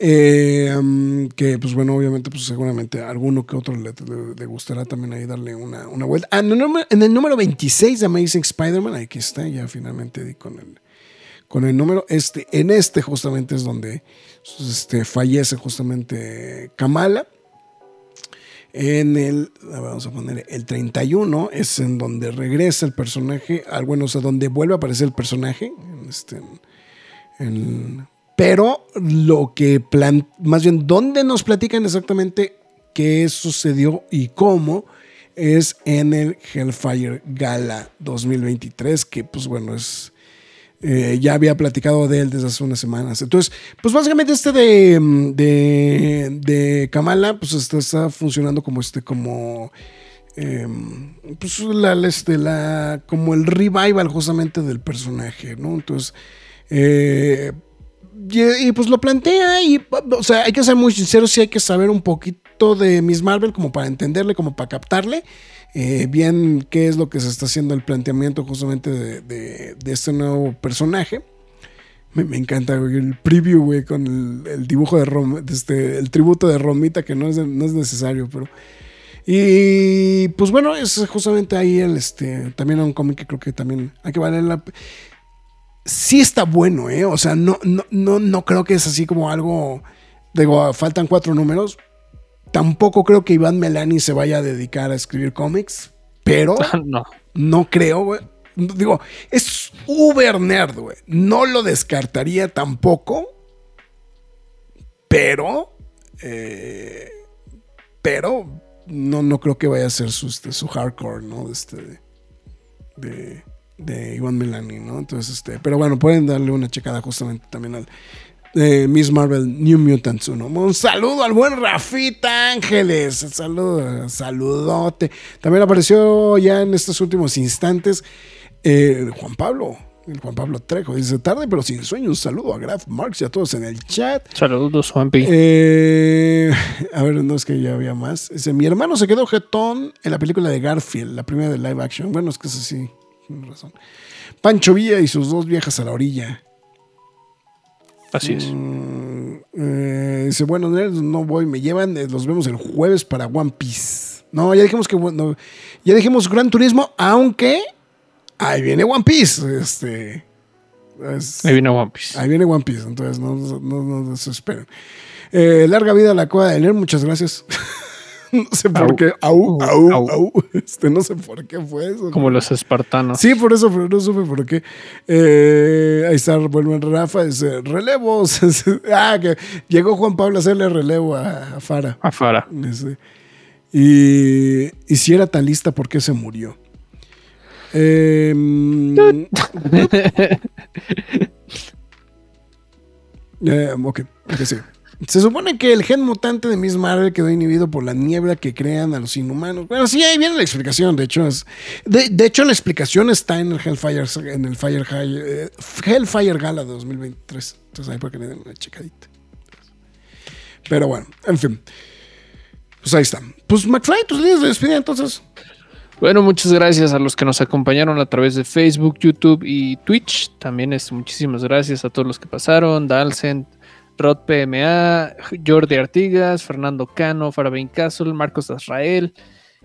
Eh, um, que pues bueno, obviamente, pues seguramente a alguno que otro le, gustará también ahí darle una, una vuelta. Ah, en, el número, en el número 26 de Amazing Spider-Man, aquí está, ya finalmente di con el, con el número. Este, en este justamente es donde este, fallece justamente Kamala. En el, vamos a poner el 31 es en donde regresa el personaje, al bueno, o sea, donde vuelve a aparecer el personaje. Este, pero lo que plan, más bien, ¿dónde nos platican exactamente qué sucedió y cómo? Es en el Hellfire Gala 2023, que pues bueno, es, eh, ya había platicado de él desde hace unas semanas. Entonces, pues básicamente este de, mm, de, de Kamala, pues está, está funcionando como este, como, eh, pues la, este, como el revival justamente del personaje, ¿no? Entonces, eh, y, y, pues lo plantea y, o sea, hay que ser muy sinceros, sí hay que saber un poquito de Miss Marvel como para entenderle, como para captarle eh, bien qué es lo que se está haciendo el planteamiento justamente de, este nuevo personaje. Me, encanta el preview, güey, con el, dibujo de este, el tributo de Romita, que no es, no es necesario, pero... Y pues bueno, es justamente ahí el, este, también un cómic que creo que también hay que valer la... Sí está bueno, ¿eh? O sea, no, no, no, no creo que es así como algo... Digo, faltan cuatro números. Tampoco creo que Iván Melani se vaya a dedicar a escribir cómics, pero no. no creo, güey. Digo, es uber nerd, güey. No lo descartaría tampoco, pero, eh, pero no, no creo que vaya a ser su, este, su hardcore, ¿no? Este, de, de, de Iván Melani, ¿no? Entonces, este, pero bueno, pueden darle una checada justamente también al Miss Marvel New Mutants 1. Un saludo al buen Rafita Ángeles. Saludo, saludote. También apareció ya en estos últimos instantes eh, Juan Pablo. El Juan Pablo Trejo dice tarde pero sin sueño. Un saludo a Graf Marx y a todos en el chat. Saludos, Juanpi. Eh, a ver, no es que ya había más. Dice, mi hermano se quedó jetón en la película de Garfield, la primera de live action. Bueno, es que es así, razón. Pancho Villa y sus dos viejas a la orilla. Así es. Mm, eh, dice, bueno, nerds, no voy, me llevan, eh, los vemos el jueves para One Piece. No, ya dijimos que bueno, ya dijimos Gran Turismo, aunque ahí viene One Piece. Este, es- Ahí viene One Piece. Ahí viene One Piece, entonces no, no, no desesperen. Eh, larga vida a la cueva de Nerd, muchas gracias. no sé por Au. qué. Au, au, Au. au. Este, no sé por qué fue eso. Como los espartanos. Sí, por eso, pero no supe por qué. Eh, ahí está, vuelve Rafa, dice, relevos. ah, que llegó Juan Pablo a hacerle relevo a, a Fara. Afuera. Ese. Y, y si era tan lista, ¿por qué se murió? Eh, eh, ok, ok, sí. Se supone que el gen mutante de Miss Marvel quedó inhibido por la niebla que crean a los inhumanos. Bueno, sí, ahí viene la explicación. De hecho, es, de, de hecho la explicación está en el Hellfire, en el Fire, eh, Hellfire Gala de 2023. Entonces ahí para que le den una checadita. Pero bueno, en fin. Pues ahí está. Pues McFly, tus líneas de despedida entonces. Bueno, muchas gracias a los que nos acompañaron a través de Facebook, YouTube y Twitch. También es muchísimas gracias a todos los que pasaron. Dalcent, Rod PMA, Jordi Artigas, Fernando Cano, Farabain Castle, Marcos Azrael,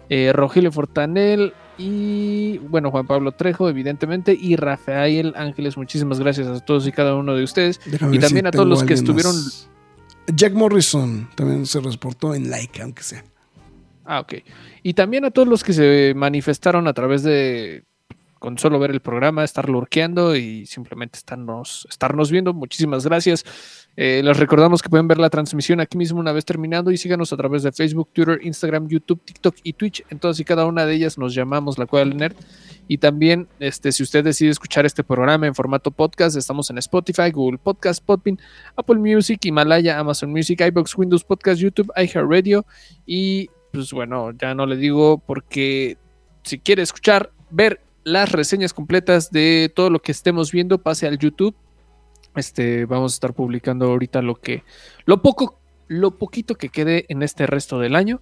eh, Rogelio Fortanel y, bueno, Juan Pablo Trejo, evidentemente, y Rafael Ángeles. Muchísimas gracias a todos y cada uno de ustedes. Déjame Y también si a todos los que estuvieron- más. Jack Morrison también se reportó en like, aunque sea. Ah, ok. Y también a todos los que se manifestaron a través de, con solo ver el programa, estar lurkeando y simplemente estarnos, estarnos viendo. Muchísimas gracias. Eh, les recordamos que pueden ver la transmisión aquí mismo una vez terminando y síganos a través de Facebook, Twitter, Instagram, YouTube, TikTok y Twitch. En todas y cada una de ellas nos llamamos La Cueva del Nerd. Y también, este, si usted decide escuchar este programa en formato podcast, estamos en Spotify, Google Podcast, Podbean, Apple Music, Himalaya, Amazon Music, iBox, Windows Podcast, YouTube, iHeartRadio y pues bueno, ya no le digo porque si quiere escuchar, ver las reseñas completas de todo lo que estemos viendo, pase al YouTube. Este, vamos a estar publicando ahorita lo que, lo poco, lo poquito que quede en este resto del año.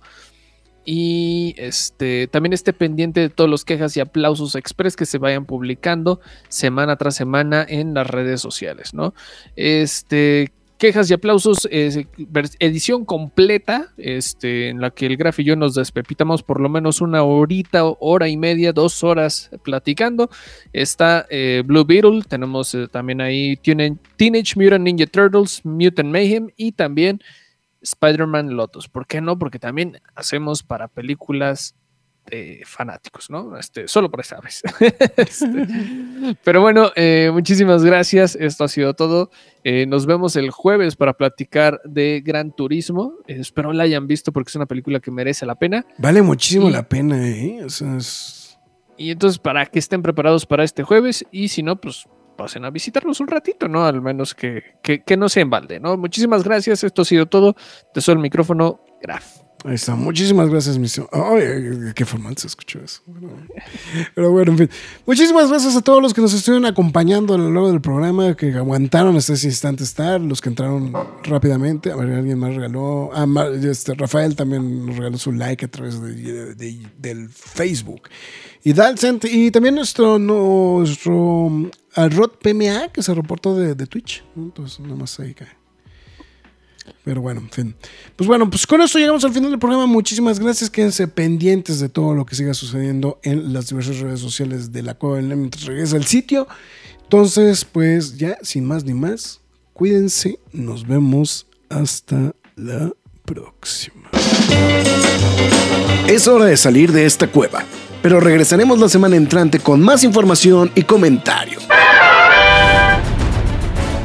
Y este, también esté pendiente de todos los quejas y aplausos express que se vayan publicando semana tras semana en las redes sociales, ¿no? Este, quejas y aplausos, edición completa, este, en la que el Graf y yo nos despepitamos por lo menos una horita, hora y media, dos horas platicando. Está eh, Blue Beetle, tenemos eh, también ahí Teenage Mutant Ninja Turtles, Mutant Mayhem y también Spider-Man Lotus. ¿Por qué no? Porque también hacemos para películas fanáticos, ¿no? Este, solo por esta vez. Este, pero bueno, eh, muchísimas gracias. Esto ha sido todo. Eh, nos vemos el jueves para platicar de Gran Turismo. Eh, espero la hayan visto porque es una película que merece la pena. Vale muchísimo la pena, ¿eh? Y entonces, para que estén preparados para este jueves, y si no, pues pasen a visitarnos un ratito, ¿no? Al menos que, que, no se embalde, ¿no? Muchísimas gracias. Esto ha sido todo. Te soy el micrófono. Graf. Ahí está. Muchísimas gracias, misión. Ay, qué formal se escuchó eso. Pero bueno, en fin. Muchísimas gracias a todos los que nos estuvieron acompañando a lo largo del programa, que aguantaron hasta ese instante estar, los que entraron rápidamente. A ver, alguien más regaló. Ah, este, Rafael también nos regaló su like a través de, del Facebook. Y Dalcent, y también nuestro, nuestro Rod PMA, que se reportó de, de Twitch. Entonces, nada más ahí cae. Pero bueno, en fin. Pues bueno, pues con esto llegamos al final del programa. Muchísimas gracias. Quédense pendientes de todo lo que siga sucediendo en las diversas redes sociales de la Cueva del mientras regresa al sitio. Entonces, pues ya, sin más ni más, cuídense. Nos vemos hasta la próxima. Es hora de salir de esta cueva, pero regresaremos la semana entrante con más información y comentarios.